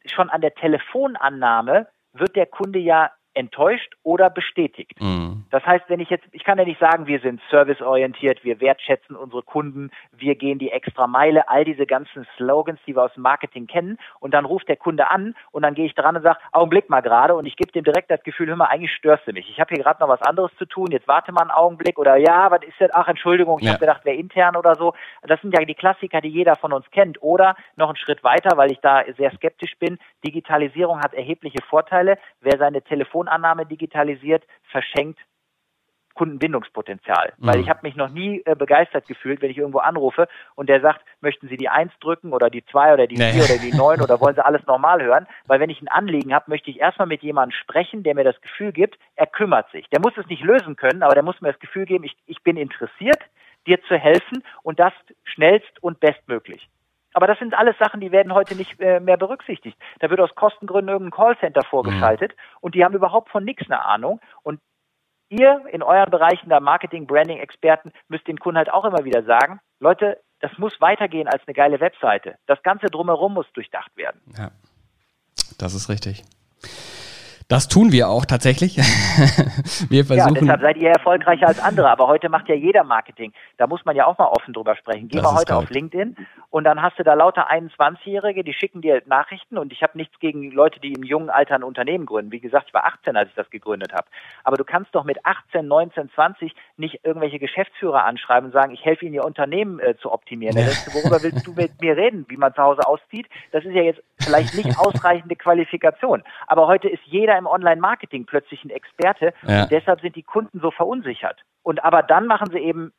schon an der Telefonannahme wird der Kunde ja enttäuscht oder bestätigt. Mhm. Das heißt, wenn ich jetzt, ich kann ja nicht sagen, wir sind serviceorientiert, wir wertschätzen unsere Kunden, wir gehen die extra Meile, all diese ganzen Slogans, die wir aus dem Marketing kennen, und dann ruft der Kunde an und dann gehe ich dran und sage, Augenblick mal gerade und ich gebe dem direkt das Gefühl, hör mal, eigentlich störst du mich. Ich habe hier gerade noch was anderes zu tun, jetzt warte mal einen Augenblick oder ja, was ist denn, ach Entschuldigung, ich ja. habe gedacht, wer intern oder so. Das sind ja die Klassiker, die jeder von uns kennt. Oder noch einen Schritt weiter, weil ich da sehr skeptisch bin, Digitalisierung hat erhebliche Vorteile. Wer seine Telefon Telefonannahme digitalisiert, verschenkt Kundenbindungspotenzial. Mhm. Weil ich habe mich noch nie äh, begeistert gefühlt, wenn ich irgendwo anrufe und der sagt, möchten Sie die Eins drücken oder die Zwei oder die nee. Vier oder die Neun oder wollen Sie alles normal hören? Weil wenn ich ein Anliegen habe, möchte ich erstmal mit jemandem sprechen, der mir das Gefühl gibt, er kümmert sich. Der muss es nicht lösen können, aber der muss mir das Gefühl geben, ich, ich bin interessiert, dir zu helfen und das schnellst und bestmöglich. Aber das sind alles Sachen, die werden heute nicht äh, mehr berücksichtigt. Da wird aus Kostengründen irgendein Callcenter vorgeschaltet mhm. und die haben überhaupt von nichts eine Ahnung. Und ihr in euren Bereichen der Marketing, Branding Experten müsst den Kunden halt auch immer wieder sagen, Leute, das muss weitergehen als eine geile Webseite. Das Ganze drumherum muss durchdacht werden. Ja, das ist richtig. Das tun wir auch tatsächlich. wir versuchen. Ja, deshalb seid ihr erfolgreicher als andere. Aber heute macht ja jeder Marketing. Da muss man ja auch mal offen drüber sprechen. Geh das mal heute auf LinkedIn und dann hast du da lauter 21-Jährige, die schicken dir Nachrichten und ich habe nichts gegen Leute, die im jungen Alter ein Unternehmen gründen. Wie gesagt, ich war 18, als ich das gegründet habe. Aber du kannst doch mit 18, 19, 20 nicht irgendwelche Geschäftsführer anschreiben und sagen, ich helfe ihnen, ihr Unternehmen äh, zu optimieren. Ja. Du, worüber willst du mit mir reden, wie man zu Hause auszieht? Das ist ja jetzt vielleicht nicht ausreichende Qualifikation. Aber heute ist jeder im Online-Marketing plötzlich ein Experte ja. und deshalb sind die Kunden so verunsichert. Und aber dann machen sie eben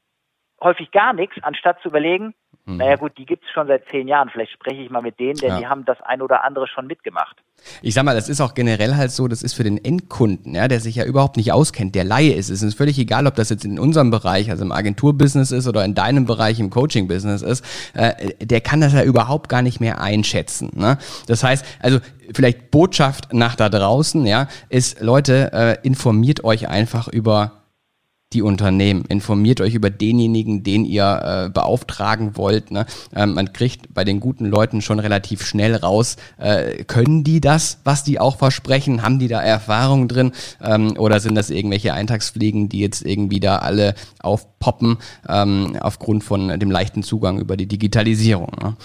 häufig gar nichts, anstatt zu überlegen, mhm. naja gut, die gibt es schon seit zehn Jahren, vielleicht spreche ich mal mit denen, denn ja. die haben das ein oder andere schon mitgemacht. Ich sag mal, das ist auch generell halt so, das ist für den Endkunden, ja, der sich ja überhaupt nicht auskennt, der Laie ist. Es ist völlig egal, ob das jetzt in unserem Bereich, also im Agenturbusiness ist oder in deinem Bereich im Coaching-Business ist, äh, der kann das ja überhaupt gar nicht mehr einschätzen. Ne? Das heißt, also vielleicht Botschaft nach da draußen, ja, ist, Leute, äh, informiert euch einfach über die Unternehmen. Informiert euch über denjenigen, den ihr äh, beauftragen wollt. Ne? Ähm, man kriegt bei den guten Leuten schon relativ schnell raus, äh, können die das, was die auch versprechen? Haben die da Erfahrung drin? Ähm, oder sind das irgendwelche Eintagsfliegen, die jetzt irgendwie da alle aufpoppen ähm, aufgrund von dem leichten Zugang über die Digitalisierung? Ne?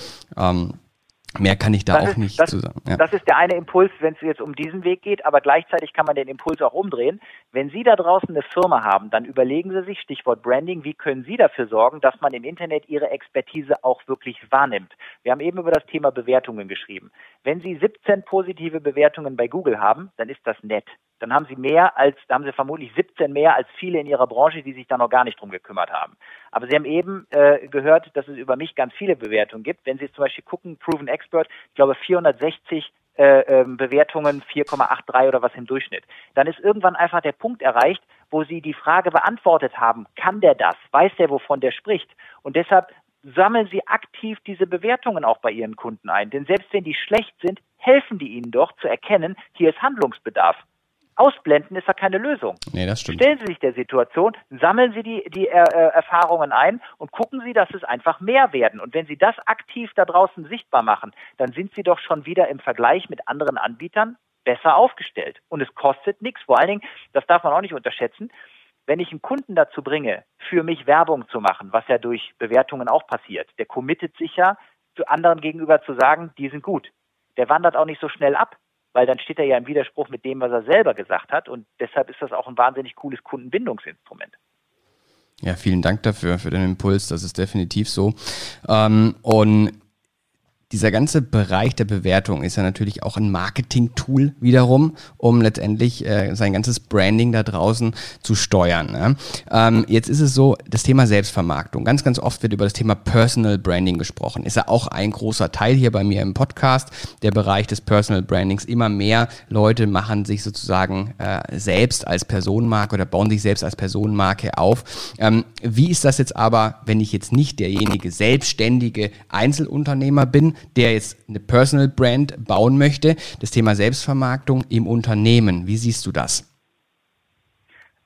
Mehr kann ich da das auch ist, nicht das, zu sagen. Ja. Das ist der eine Impuls, wenn es jetzt um diesen Weg geht, aber gleichzeitig kann man den Impuls auch umdrehen. Wenn Sie da draußen eine Firma haben, dann überlegen Sie sich, Stichwort Branding, wie können Sie dafür sorgen, dass man im Internet Ihre Expertise auch wirklich wahrnimmt. Wir haben eben über das Thema Bewertungen geschrieben. Wenn Sie 17 positive Bewertungen bei Google haben, dann ist das nett. Dann haben Sie mehr als, da haben Sie vermutlich 17 mehr als viele in Ihrer Branche, die sich da noch gar nicht drum gekümmert haben. Aber Sie haben eben äh, gehört, dass es über mich ganz viele Bewertungen gibt. Wenn Sie zum Beispiel gucken, Proven Expert, ich glaube 460 äh, ähm, Bewertungen 4,83 oder was im Durchschnitt. Dann ist irgendwann einfach der Punkt erreicht, wo Sie die Frage beantwortet haben, kann der das? Weiß der, wovon der spricht? Und deshalb sammeln Sie aktiv diese Bewertungen auch bei Ihren Kunden ein. Denn selbst wenn die schlecht sind, helfen die Ihnen doch zu erkennen, hier ist Handlungsbedarf. Ausblenden ist ja keine Lösung. Nee, das stimmt. Stellen Sie sich der Situation, sammeln Sie die, die äh, äh, Erfahrungen ein und gucken Sie, dass es einfach mehr werden. Und wenn Sie das aktiv da draußen sichtbar machen, dann sind Sie doch schon wieder im Vergleich mit anderen Anbietern besser aufgestellt. Und es kostet nichts. Vor allen Dingen, das darf man auch nicht unterschätzen, wenn ich einen Kunden dazu bringe, für mich Werbung zu machen, was ja durch Bewertungen auch passiert, der committet sich ja, zu anderen gegenüber zu sagen, die sind gut. Der wandert auch nicht so schnell ab weil dann steht er ja im Widerspruch mit dem, was er selber gesagt hat. Und deshalb ist das auch ein wahnsinnig cooles Kundenbindungsinstrument. Ja, vielen Dank dafür, für den Impuls. Das ist definitiv so. Ähm, und dieser ganze Bereich der Bewertung ist ja natürlich auch ein Marketing-Tool wiederum, um letztendlich äh, sein ganzes Branding da draußen zu steuern. Ne? Ähm, jetzt ist es so, das Thema Selbstvermarktung. Ganz, ganz oft wird über das Thema Personal Branding gesprochen. Ist ja auch ein großer Teil hier bei mir im Podcast, der Bereich des Personal Brandings. Immer mehr Leute machen sich sozusagen äh, selbst als Personenmarke oder bauen sich selbst als Personenmarke auf. Ähm, wie ist das jetzt aber, wenn ich jetzt nicht derjenige selbstständige Einzelunternehmer bin, der jetzt eine Personal Brand bauen möchte, das Thema Selbstvermarktung im Unternehmen. Wie siehst du das?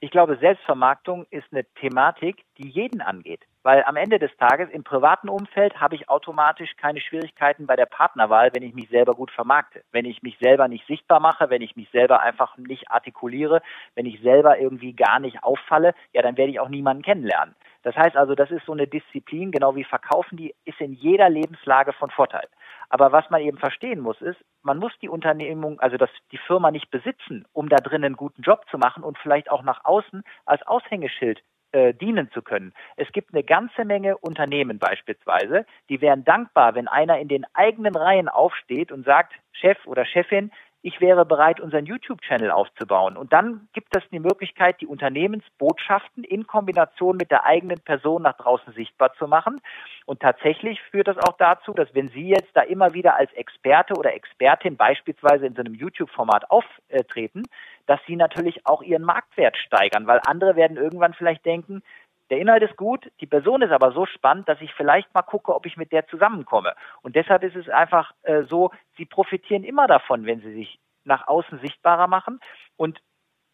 Ich glaube, Selbstvermarktung ist eine Thematik, die jeden angeht. Weil am Ende des Tages im privaten Umfeld habe ich automatisch keine Schwierigkeiten bei der Partnerwahl, wenn ich mich selber gut vermarkte. Wenn ich mich selber nicht sichtbar mache, wenn ich mich selber einfach nicht artikuliere, wenn ich selber irgendwie gar nicht auffalle, ja, dann werde ich auch niemanden kennenlernen. Das heißt also, das ist so eine Disziplin, genau wie Verkaufen, die ist in jeder Lebenslage von Vorteil. Aber was man eben verstehen muss, ist, man muss die Unternehmung, also das, die Firma nicht besitzen, um da drinnen einen guten Job zu machen und vielleicht auch nach außen als Aushängeschild äh, dienen zu können. Es gibt eine ganze Menge Unternehmen beispielsweise, die wären dankbar, wenn einer in den eigenen Reihen aufsteht und sagt, Chef oder Chefin, ich wäre bereit, unseren YouTube-Channel aufzubauen. Und dann gibt es die Möglichkeit, die Unternehmensbotschaften in Kombination mit der eigenen Person nach draußen sichtbar zu machen. Und tatsächlich führt das auch dazu, dass wenn Sie jetzt da immer wieder als Experte oder Expertin beispielsweise in so einem YouTube-Format auftreten, dass Sie natürlich auch Ihren Marktwert steigern, weil andere werden irgendwann vielleicht denken, der Inhalt ist gut, die Person ist aber so spannend, dass ich vielleicht mal gucke, ob ich mit der zusammenkomme. Und deshalb ist es einfach äh, so, sie profitieren immer davon, wenn sie sich nach außen sichtbarer machen. Und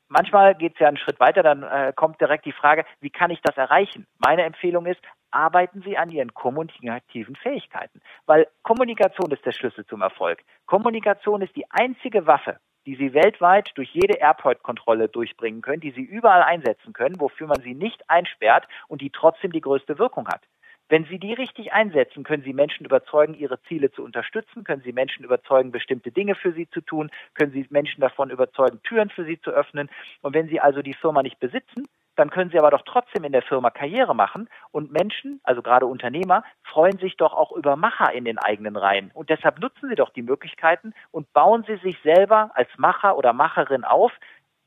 manchmal geht es ja einen Schritt weiter, dann äh, kommt direkt die Frage, wie kann ich das erreichen? Meine Empfehlung ist, arbeiten Sie an Ihren kommunikativen Fähigkeiten, weil Kommunikation ist der Schlüssel zum Erfolg. Kommunikation ist die einzige Waffe, die Sie weltweit durch jede Airport-Kontrolle durchbringen können, die Sie überall einsetzen können, wofür man sie nicht einsperrt und die trotzdem die größte Wirkung hat. Wenn Sie die richtig einsetzen, können Sie Menschen überzeugen, ihre Ziele zu unterstützen, können Sie Menschen überzeugen, bestimmte Dinge für sie zu tun, können Sie Menschen davon überzeugen, Türen für sie zu öffnen. Und wenn Sie also die Firma nicht besitzen, dann können Sie aber doch trotzdem in der Firma Karriere machen. Und Menschen, also gerade Unternehmer, freuen sich doch auch über Macher in den eigenen Reihen. Und deshalb nutzen Sie doch die Möglichkeiten und bauen Sie sich selber als Macher oder Macherin auf.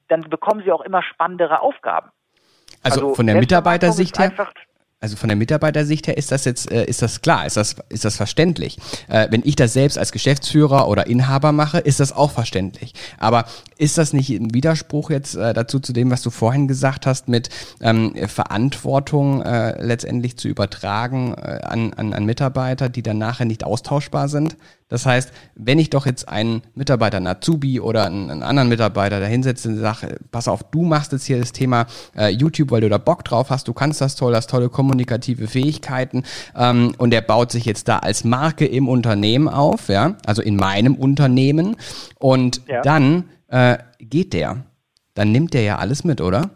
Dann bekommen Sie auch immer spannendere Aufgaben. Also, also von der Mitarbeitersicht her also von der Mitarbeitersicht her ist das jetzt, äh, ist das klar, ist das, ist das verständlich. Äh, wenn ich das selbst als Geschäftsführer oder Inhaber mache, ist das auch verständlich. Aber ist das nicht ein Widerspruch jetzt äh, dazu zu dem, was du vorhin gesagt hast, mit ähm, Verantwortung äh, letztendlich zu übertragen äh, an, an, an Mitarbeiter, die dann nachher nicht austauschbar sind? Das heißt, wenn ich doch jetzt einen Mitarbeiter, einen Azubi oder einen, einen anderen Mitarbeiter da hinsetze und sage, pass auf, du machst jetzt hier das Thema äh, YouTube, weil du da Bock drauf hast, du kannst das toll, hast tolle kommunikative Fähigkeiten ähm, und der baut sich jetzt da als Marke im Unternehmen auf, ja, also in meinem Unternehmen und ja. dann äh, geht der. Dann nimmt der ja alles mit, oder?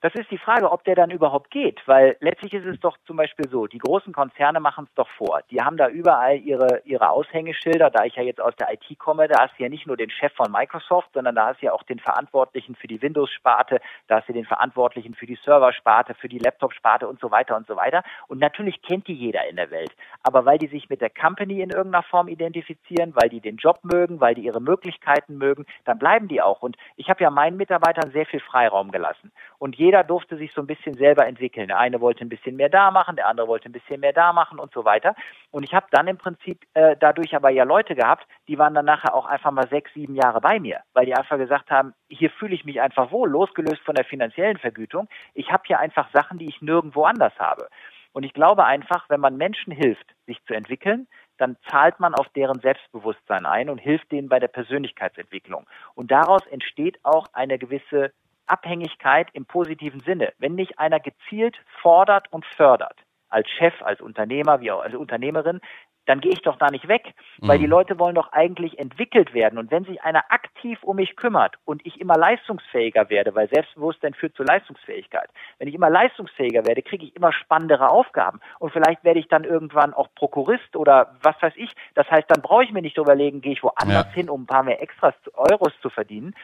Das ist die Frage, ob der dann überhaupt geht, weil letztlich ist es doch zum Beispiel so, die großen Konzerne machen es doch vor. Die haben da überall ihre, ihre Aushängeschilder, da ich ja jetzt aus der IT komme, da hast du ja nicht nur den Chef von Microsoft, sondern da hast du ja auch den Verantwortlichen für die Windows-Sparte, da hast du den Verantwortlichen für die Server-Sparte, für die Laptop-Sparte und so weiter und so weiter. Und natürlich kennt die jeder in der Welt. Aber weil die sich mit der Company in irgendeiner Form identifizieren, weil die den Job mögen, weil die ihre Möglichkeiten mögen, dann bleiben die auch. Und ich habe ja meinen Mitarbeitern sehr viel Freiraum gelassen. Und jeder durfte sich so ein bisschen selber entwickeln. Der eine wollte ein bisschen mehr da machen, der andere wollte ein bisschen mehr da machen und so weiter. Und ich habe dann im Prinzip äh, dadurch aber ja Leute gehabt, die waren dann nachher auch einfach mal sechs, sieben Jahre bei mir, weil die einfach gesagt haben, hier fühle ich mich einfach wohl, losgelöst von der finanziellen Vergütung. Ich habe hier einfach Sachen, die ich nirgendwo anders habe. Und ich glaube einfach, wenn man Menschen hilft, sich zu entwickeln, dann zahlt man auf deren Selbstbewusstsein ein und hilft denen bei der Persönlichkeitsentwicklung. Und daraus entsteht auch eine gewisse Abhängigkeit im positiven Sinne. Wenn nicht einer gezielt fordert und fördert, als Chef, als Unternehmer, wie auch als Unternehmerin, dann gehe ich doch da nicht weg, weil mhm. die Leute wollen doch eigentlich entwickelt werden. Und wenn sich einer aktiv um mich kümmert und ich immer leistungsfähiger werde, weil Selbstbewusstsein führt zu Leistungsfähigkeit, wenn ich immer leistungsfähiger werde, kriege ich immer spannendere Aufgaben. Und vielleicht werde ich dann irgendwann auch Prokurist oder was weiß ich. Das heißt, dann brauche ich mir nicht überlegen, gehe ich woanders ja. hin, um ein paar mehr Extras Euros zu verdienen,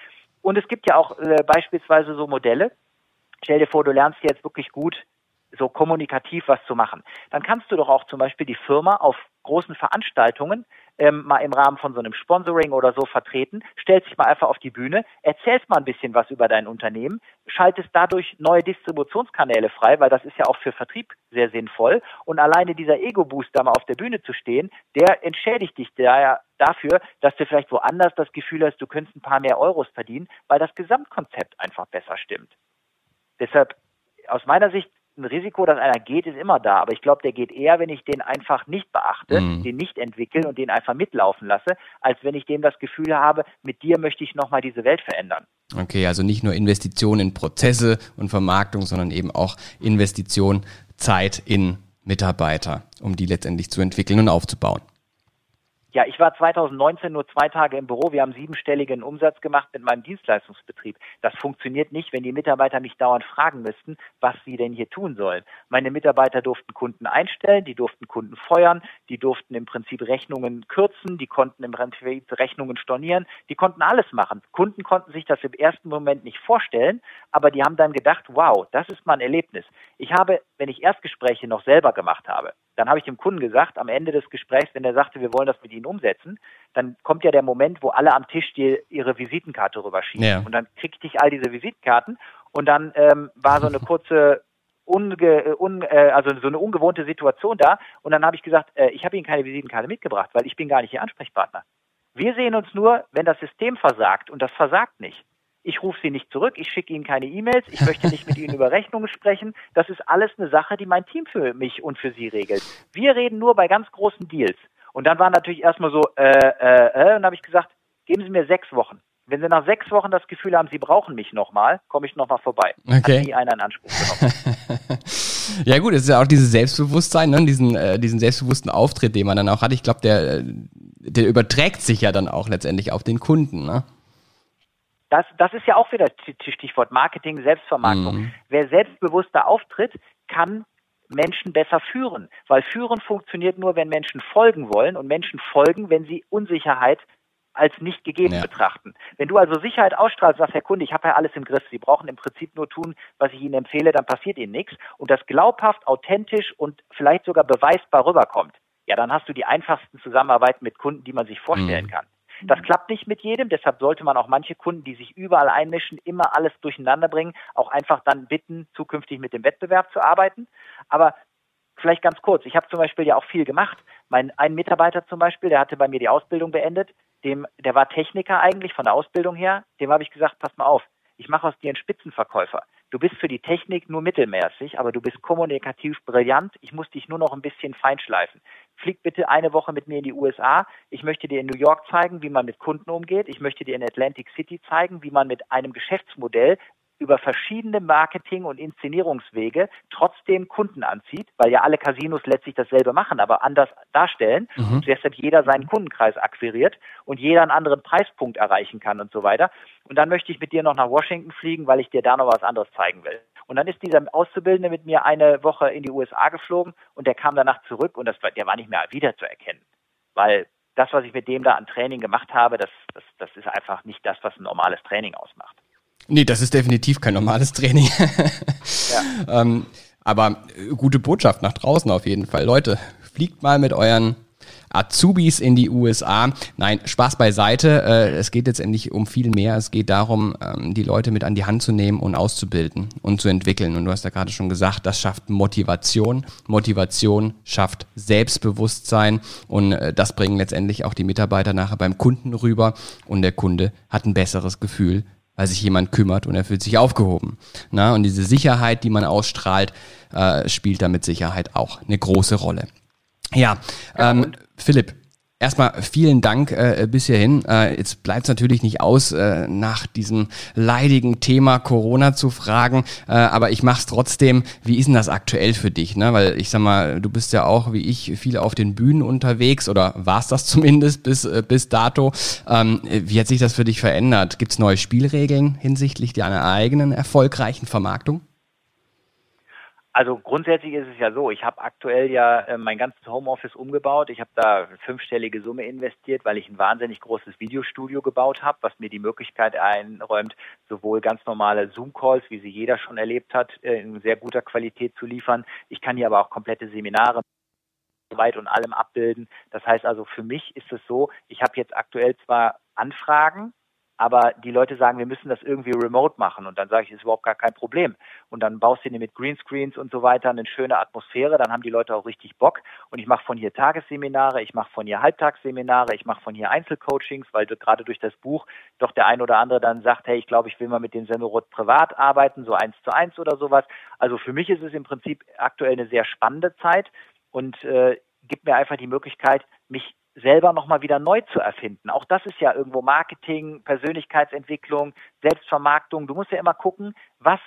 und es gibt ja auch äh, beispielsweise so Modelle. Stell dir vor, du lernst jetzt wirklich gut so kommunikativ was zu machen. Dann kannst du doch auch zum Beispiel die Firma auf großen Veranstaltungen ähm, mal im Rahmen von so einem Sponsoring oder so vertreten, stellst dich mal einfach auf die Bühne, erzählst mal ein bisschen was über dein Unternehmen, schaltest dadurch neue Distributionskanäle frei, weil das ist ja auch für Vertrieb sehr sinnvoll. Und alleine dieser Ego-Boost da mal auf der Bühne zu stehen, der entschädigt dich daher dafür, dass du vielleicht woanders das Gefühl hast, du könntest ein paar mehr Euros verdienen, weil das Gesamtkonzept einfach besser stimmt. Deshalb aus meiner Sicht ein Risiko, dass einer geht, ist immer da. Aber ich glaube, der geht eher, wenn ich den einfach nicht beachte, mhm. den nicht entwickle und den einfach mitlaufen lasse, als wenn ich dem das Gefühl habe, mit dir möchte ich nochmal diese Welt verändern. Okay, also nicht nur Investitionen in Prozesse und Vermarktung, sondern eben auch Investition, Zeit in Mitarbeiter, um die letztendlich zu entwickeln und aufzubauen. Ja, ich war 2019 nur zwei Tage im Büro. Wir haben siebenstelligen Umsatz gemacht mit meinem Dienstleistungsbetrieb. Das funktioniert nicht, wenn die Mitarbeiter mich dauernd fragen müssten, was sie denn hier tun sollen. Meine Mitarbeiter durften Kunden einstellen, die durften Kunden feuern, die durften im Prinzip Rechnungen kürzen, die konnten im Prinzip Rechnungen stornieren, die konnten alles machen. Kunden konnten sich das im ersten Moment nicht vorstellen, aber die haben dann gedacht, wow, das ist mal ein Erlebnis. Ich habe, wenn ich Erstgespräche noch selber gemacht habe, dann habe ich dem Kunden gesagt, am Ende des Gesprächs, wenn er sagte, wir wollen das mit Ihnen umsetzen, dann kommt ja der Moment, wo alle am Tisch dir ihre Visitenkarte rüberschieben. Ja. Und dann kriegte ich all diese Visitenkarten und dann ähm, war so eine kurze unge, un, äh, also so eine ungewohnte Situation da. Und dann habe ich gesagt, äh, ich habe Ihnen keine Visitenkarte mitgebracht, weil ich bin gar nicht Ihr Ansprechpartner. Wir sehen uns nur, wenn das System versagt und das versagt nicht ich rufe Sie nicht zurück, ich schicke Ihnen keine E-Mails, ich möchte nicht mit Ihnen über Rechnungen sprechen. Das ist alles eine Sache, die mein Team für mich und für Sie regelt. Wir reden nur bei ganz großen Deals. Und dann war natürlich erstmal so, äh, äh, äh, und dann habe ich gesagt, geben Sie mir sechs Wochen. Wenn Sie nach sechs Wochen das Gefühl haben, Sie brauchen mich nochmal, komme ich nochmal vorbei. Okay. Hat nie einer in Anspruch genommen. Ja gut, es ist ja auch dieses Selbstbewusstsein, ne? diesen, äh, diesen selbstbewussten Auftritt, den man dann auch hat. Ich glaube, der, der überträgt sich ja dann auch letztendlich auf den Kunden. Ne? Das, das ist ja auch wieder Stichwort Marketing, Selbstvermarktung. Mhm. Wer selbstbewusster auftritt, kann Menschen besser führen, weil führen funktioniert nur, wenn Menschen folgen wollen und Menschen folgen, wenn sie Unsicherheit als nicht gegeben ja. betrachten. Wenn du also Sicherheit ausstrahlst, sagst, Herr Kunde, ich habe ja alles im Griff, Sie brauchen im Prinzip nur tun, was ich Ihnen empfehle, dann passiert Ihnen nichts und das glaubhaft, authentisch und vielleicht sogar beweisbar rüberkommt, ja, dann hast du die einfachsten Zusammenarbeiten mit Kunden, die man sich vorstellen mhm. kann. Das klappt nicht mit jedem, deshalb sollte man auch manche Kunden, die sich überall einmischen, immer alles durcheinander bringen, auch einfach dann bitten, zukünftig mit dem Wettbewerb zu arbeiten. Aber vielleicht ganz kurz, ich habe zum Beispiel ja auch viel gemacht. Mein ein Mitarbeiter zum Beispiel, der hatte bei mir die Ausbildung beendet, dem, der war Techniker eigentlich von der Ausbildung her, dem habe ich gesagt, pass mal auf, ich mache aus dir einen Spitzenverkäufer. Du bist für die Technik nur mittelmäßig, aber du bist kommunikativ brillant. Ich muss dich nur noch ein bisschen feinschleifen. Flieg bitte eine Woche mit mir in die USA. Ich möchte dir in New York zeigen, wie man mit Kunden umgeht. Ich möchte dir in Atlantic City zeigen, wie man mit einem Geschäftsmodell über verschiedene Marketing- und Inszenierungswege trotzdem Kunden anzieht, weil ja alle Casinos letztlich dasselbe machen, aber anders darstellen mhm. und deshalb jeder seinen Kundenkreis akquiriert und jeder einen anderen Preispunkt erreichen kann und so weiter. Und dann möchte ich mit dir noch nach Washington fliegen, weil ich dir da noch was anderes zeigen will. Und dann ist dieser Auszubildende mit mir eine Woche in die USA geflogen und der kam danach zurück und das war, der war nicht mehr wiederzuerkennen, weil das, was ich mit dem da an Training gemacht habe, das, das, das ist einfach nicht das, was ein normales Training ausmacht. Nee, das ist definitiv kein normales Training. ja. ähm, aber äh, gute Botschaft nach draußen auf jeden Fall. Leute, fliegt mal mit euren Azubis in die USA. Nein, Spaß beiseite. Äh, es geht letztendlich um viel mehr. Es geht darum, ähm, die Leute mit an die Hand zu nehmen und auszubilden und zu entwickeln. Und du hast ja gerade schon gesagt, das schafft Motivation. Motivation schafft Selbstbewusstsein und äh, das bringen letztendlich auch die Mitarbeiter nachher beim Kunden rüber und der Kunde hat ein besseres Gefühl weil sich jemand kümmert und er fühlt sich aufgehoben. Na, und diese Sicherheit, die man ausstrahlt, äh, spielt da mit Sicherheit auch eine große Rolle. Ja, ähm, Philipp, Erstmal vielen Dank äh, bis hierhin. Äh, jetzt bleibt es natürlich nicht aus, äh, nach diesem leidigen Thema Corona zu fragen, äh, aber ich mache es trotzdem. Wie ist denn das aktuell für dich? Ne? Weil ich sag mal, du bist ja auch wie ich viel auf den Bühnen unterwegs oder warst das zumindest bis, äh, bis dato. Ähm, wie hat sich das für dich verändert? Gibt es neue Spielregeln hinsichtlich deiner eigenen erfolgreichen Vermarktung? Also grundsätzlich ist es ja so, ich habe aktuell ja äh, mein ganzes Homeoffice umgebaut. Ich habe da fünfstellige Summe investiert, weil ich ein wahnsinnig großes Videostudio gebaut habe, was mir die Möglichkeit einräumt, sowohl ganz normale Zoom-Calls, wie sie jeder schon erlebt hat, äh, in sehr guter Qualität zu liefern. Ich kann hier aber auch komplette Seminare weit und allem abbilden. Das heißt also, für mich ist es so, ich habe jetzt aktuell zwar Anfragen, aber die Leute sagen, wir müssen das irgendwie remote machen. Und dann sage ich, ist überhaupt gar kein Problem. Und dann baust du dir mit Greenscreens und so weiter eine schöne Atmosphäre, dann haben die Leute auch richtig Bock. Und ich mache von hier Tagesseminare, ich mache von hier Halbtagsseminare, ich mache von hier Einzelcoachings, weil du, gerade durch das Buch doch der ein oder andere dann sagt, hey, ich glaube, ich will mal mit den Semmelrot privat arbeiten, so eins zu eins oder sowas. Also für mich ist es im Prinzip aktuell eine sehr spannende Zeit und äh, gibt mir einfach die Möglichkeit, mich selber nochmal wieder neu zu erfinden. Auch das ist ja irgendwo Marketing, Persönlichkeitsentwicklung, Selbstvermarktung. Du musst ja immer gucken, was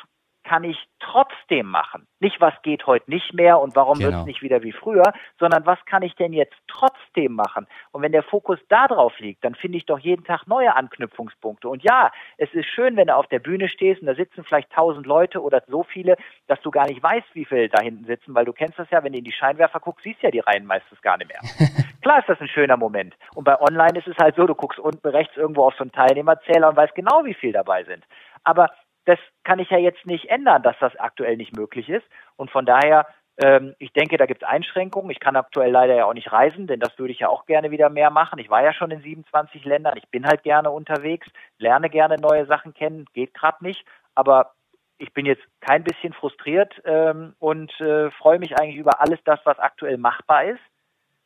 kann ich trotzdem machen? Nicht, was geht heute nicht mehr und warum genau. wird es nicht wieder wie früher, sondern was kann ich denn jetzt trotzdem machen? Und wenn der Fokus da drauf liegt, dann finde ich doch jeden Tag neue Anknüpfungspunkte. Und ja, es ist schön, wenn du auf der Bühne stehst und da sitzen vielleicht tausend Leute oder so viele, dass du gar nicht weißt, wie viele da hinten sitzen, weil du kennst das ja, wenn du in die Scheinwerfer guckst, siehst ja die Reihen meistens gar nicht mehr. Klar ist das ein schöner Moment. Und bei Online ist es halt so, du guckst unten rechts irgendwo auf so einen Teilnehmerzähler und weißt genau, wie viele dabei sind. Aber das kann ich ja jetzt nicht ändern, dass das aktuell nicht möglich ist. Und von daher, ähm, ich denke, da gibt es Einschränkungen. Ich kann aktuell leider ja auch nicht reisen, denn das würde ich ja auch gerne wieder mehr machen. Ich war ja schon in 27 Ländern. Ich bin halt gerne unterwegs, lerne gerne neue Sachen kennen, geht gerade nicht. Aber ich bin jetzt kein bisschen frustriert ähm, und äh, freue mich eigentlich über alles das, was aktuell machbar ist,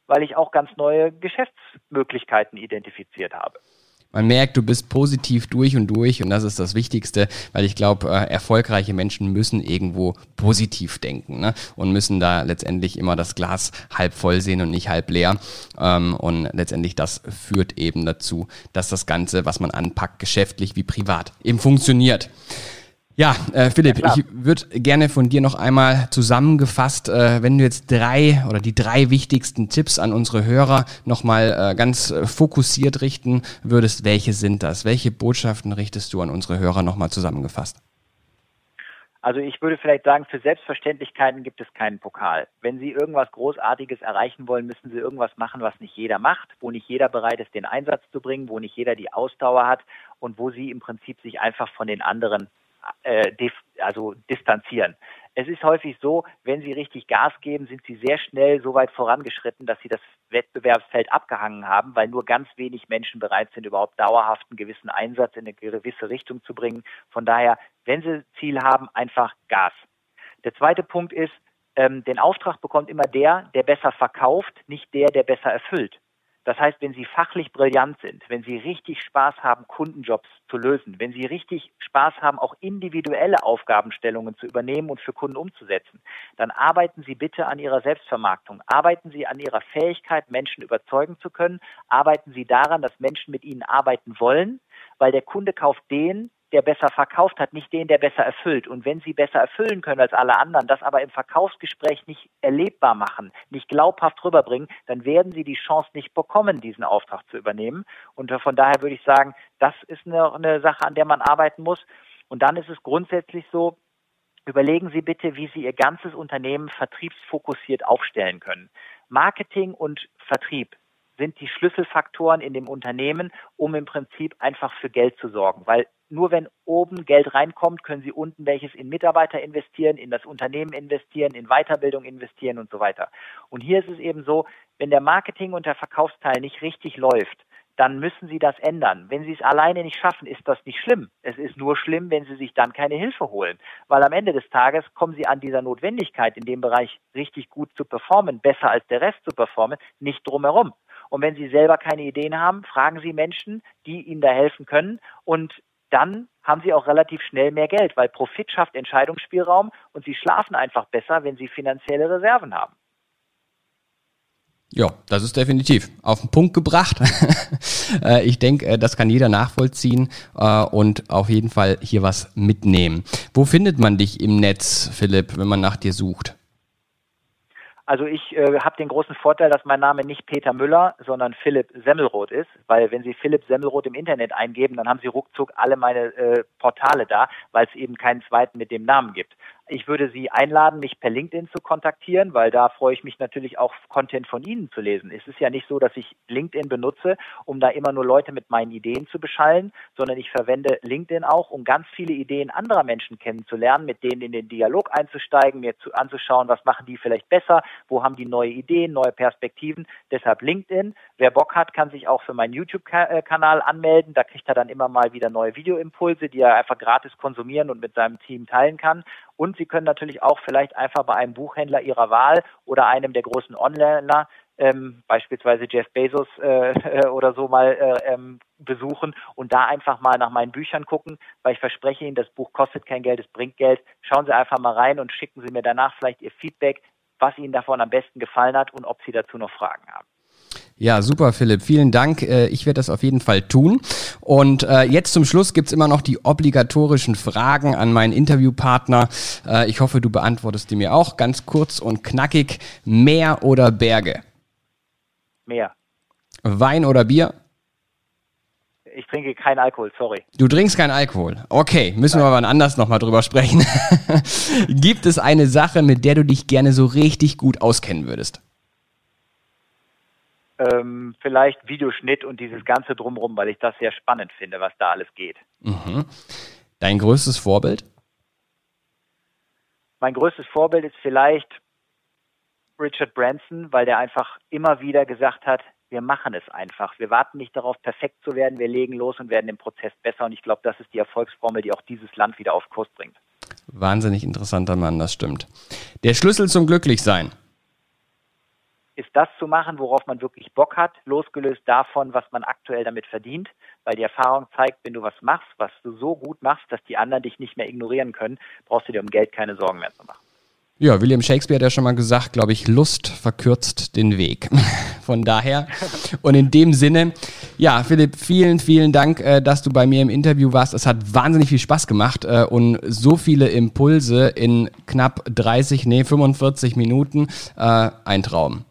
weil ich auch ganz neue Geschäftsmöglichkeiten identifiziert habe. Man merkt, du bist positiv durch und durch und das ist das Wichtigste, weil ich glaube, äh, erfolgreiche Menschen müssen irgendwo positiv denken ne? und müssen da letztendlich immer das Glas halb voll sehen und nicht halb leer. Ähm, und letztendlich das führt eben dazu, dass das Ganze, was man anpackt, geschäftlich wie privat, eben funktioniert. Ja, äh, Philipp, ja, ich würde gerne von dir noch einmal zusammengefasst, äh, wenn du jetzt drei oder die drei wichtigsten Tipps an unsere Hörer nochmal äh, ganz äh, fokussiert richten würdest, welche sind das? Welche Botschaften richtest du an unsere Hörer nochmal zusammengefasst? Also ich würde vielleicht sagen, für Selbstverständlichkeiten gibt es keinen Pokal. Wenn Sie irgendwas Großartiges erreichen wollen, müssen Sie irgendwas machen, was nicht jeder macht, wo nicht jeder bereit ist, den Einsatz zu bringen, wo nicht jeder die Ausdauer hat und wo Sie im Prinzip sich einfach von den anderen äh, also distanzieren. Es ist häufig so, wenn Sie richtig Gas geben, sind Sie sehr schnell so weit vorangeschritten, dass Sie das Wettbewerbsfeld abgehangen haben, weil nur ganz wenig Menschen bereit sind, überhaupt dauerhaft einen gewissen Einsatz in eine gewisse Richtung zu bringen. Von daher, wenn Sie Ziel haben, einfach Gas. Der zweite Punkt ist, ähm, den Auftrag bekommt immer der, der besser verkauft, nicht der, der besser erfüllt. Das heißt, wenn Sie fachlich brillant sind, wenn Sie richtig Spaß haben, Kundenjobs zu lösen, wenn Sie richtig Spaß haben, auch individuelle Aufgabenstellungen zu übernehmen und für Kunden umzusetzen, dann arbeiten Sie bitte an Ihrer Selbstvermarktung. Arbeiten Sie an Ihrer Fähigkeit, Menschen überzeugen zu können. Arbeiten Sie daran, dass Menschen mit Ihnen arbeiten wollen, weil der Kunde kauft den, der besser verkauft hat, nicht den, der besser erfüllt. Und wenn sie besser erfüllen können als alle anderen, das aber im Verkaufsgespräch nicht erlebbar machen, nicht glaubhaft rüberbringen, dann werden sie die Chance nicht bekommen, diesen Auftrag zu übernehmen. Und von daher würde ich sagen, das ist eine, eine Sache, an der man arbeiten muss. Und dann ist es grundsätzlich so, Überlegen Sie bitte, wie Sie Ihr ganzes Unternehmen vertriebsfokussiert aufstellen können. Marketing und Vertrieb sind die Schlüsselfaktoren in dem Unternehmen, um im Prinzip einfach für Geld zu sorgen. Weil nur wenn oben Geld reinkommt, können Sie unten welches in Mitarbeiter investieren, in das Unternehmen investieren, in Weiterbildung investieren und so weiter. Und hier ist es eben so, wenn der Marketing und der Verkaufsteil nicht richtig läuft, dann müssen Sie das ändern. Wenn Sie es alleine nicht schaffen, ist das nicht schlimm. Es ist nur schlimm, wenn Sie sich dann keine Hilfe holen. Weil am Ende des Tages kommen Sie an dieser Notwendigkeit, in dem Bereich richtig gut zu performen, besser als der Rest zu performen, nicht drumherum. Und wenn Sie selber keine Ideen haben, fragen Sie Menschen, die Ihnen da helfen können. Und dann haben Sie auch relativ schnell mehr Geld, weil Profit schafft Entscheidungsspielraum und Sie schlafen einfach besser, wenn Sie finanzielle Reserven haben. Ja, das ist definitiv auf den Punkt gebracht. Äh, ich denke, äh, das kann jeder nachvollziehen äh, und auf jeden Fall hier was mitnehmen. Wo findet man dich im Netz, Philipp, wenn man nach dir sucht? Also ich äh, habe den großen Vorteil, dass mein Name nicht Peter Müller, sondern Philipp Semmelroth ist, weil wenn Sie Philipp Semmelroth im Internet eingeben, dann haben Sie ruckzuck alle meine äh, Portale da, weil es eben keinen zweiten mit dem Namen gibt. Ich würde Sie einladen, mich per LinkedIn zu kontaktieren, weil da freue ich mich natürlich auch, Content von Ihnen zu lesen. Es ist ja nicht so, dass ich LinkedIn benutze, um da immer nur Leute mit meinen Ideen zu beschallen, sondern ich verwende LinkedIn auch, um ganz viele Ideen anderer Menschen kennenzulernen, mit denen in den Dialog einzusteigen, mir zu, anzuschauen, was machen die vielleicht besser, wo haben die neue Ideen, neue Perspektiven. Deshalb LinkedIn. Wer Bock hat, kann sich auch für meinen YouTube-Kanal anmelden. Da kriegt er dann immer mal wieder neue Videoimpulse, die er einfach gratis konsumieren und mit seinem Team teilen kann. Und Sie können natürlich auch vielleicht einfach bei einem Buchhändler Ihrer Wahl oder einem der großen Onliner, ähm, beispielsweise Jeff Bezos äh, oder so mal äh, ähm, besuchen und da einfach mal nach meinen Büchern gucken, weil ich verspreche Ihnen, das Buch kostet kein Geld, es bringt Geld. Schauen Sie einfach mal rein und schicken Sie mir danach vielleicht Ihr Feedback, was Ihnen davon am besten gefallen hat und ob Sie dazu noch Fragen haben. Ja, super, Philipp. Vielen Dank. Äh, ich werde das auf jeden Fall tun. Und äh, jetzt zum Schluss gibt's immer noch die obligatorischen Fragen an meinen Interviewpartner. Äh, ich hoffe, du beantwortest die mir auch ganz kurz und knackig. Meer oder Berge? Meer. Wein oder Bier? Ich trinke keinen Alkohol, sorry. Du trinkst keinen Alkohol. Okay, müssen wir aber anders nochmal drüber sprechen. Gibt es eine Sache, mit der du dich gerne so richtig gut auskennen würdest? Ähm, vielleicht Videoschnitt und dieses Ganze drumherum, weil ich das sehr spannend finde, was da alles geht. Mhm. Dein größtes Vorbild? Mein größtes Vorbild ist vielleicht Richard Branson, weil der einfach immer wieder gesagt hat, wir machen es einfach. Wir warten nicht darauf, perfekt zu werden. Wir legen los und werden im Prozess besser. Und ich glaube, das ist die Erfolgsformel, die auch dieses Land wieder auf Kurs bringt. Wahnsinnig interessanter Mann, das stimmt. Der Schlüssel zum Glücklichsein ist das zu machen, worauf man wirklich Bock hat, losgelöst davon, was man aktuell damit verdient, weil die Erfahrung zeigt, wenn du was machst, was du so gut machst, dass die anderen dich nicht mehr ignorieren können, brauchst du dir um Geld keine Sorgen mehr zu machen. Ja, William Shakespeare hat ja schon mal gesagt, glaube ich, Lust verkürzt den Weg. Von daher und in dem Sinne, ja, Philipp, vielen, vielen Dank, äh, dass du bei mir im Interview warst. Es hat wahnsinnig viel Spaß gemacht äh, und so viele Impulse in knapp 30, nee, 45 Minuten. Äh, ein Traum.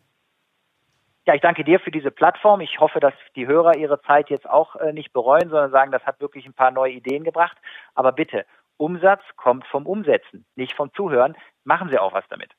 Ja, ich danke dir für diese Plattform. Ich hoffe, dass die Hörer ihre Zeit jetzt auch nicht bereuen, sondern sagen, das hat wirklich ein paar neue Ideen gebracht. Aber bitte, Umsatz kommt vom Umsetzen, nicht vom Zuhören. Machen Sie auch was damit.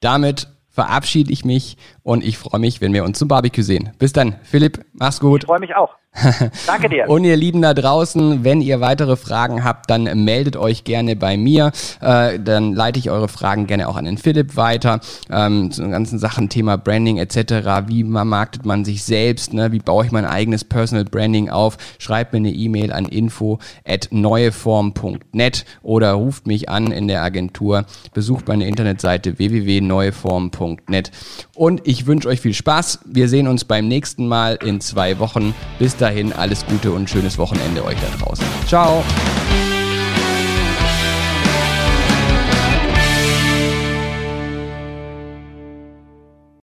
Damit verabschiede ich mich und ich freue mich, wenn wir uns zum Barbecue sehen. Bis dann, Philipp, mach's gut. Ich freue mich auch. Danke dir. Und ihr Lieben da draußen, wenn ihr weitere Fragen habt, dann meldet euch gerne bei mir. Äh, dann leite ich eure Fragen gerne auch an den Philipp weiter. Ähm, zu den ganzen Sachen, Thema Branding etc. Wie marktet man sich selbst? Ne? Wie baue ich mein eigenes Personal Branding auf? Schreibt mir eine E-Mail an info at neueform.net oder ruft mich an in der Agentur. Besucht meine Internetseite www.neueform.net. Und ich wünsche euch viel Spaß. Wir sehen uns beim nächsten Mal in zwei Wochen. Bis dahin alles Gute und schönes Wochenende euch da draußen. Ciao.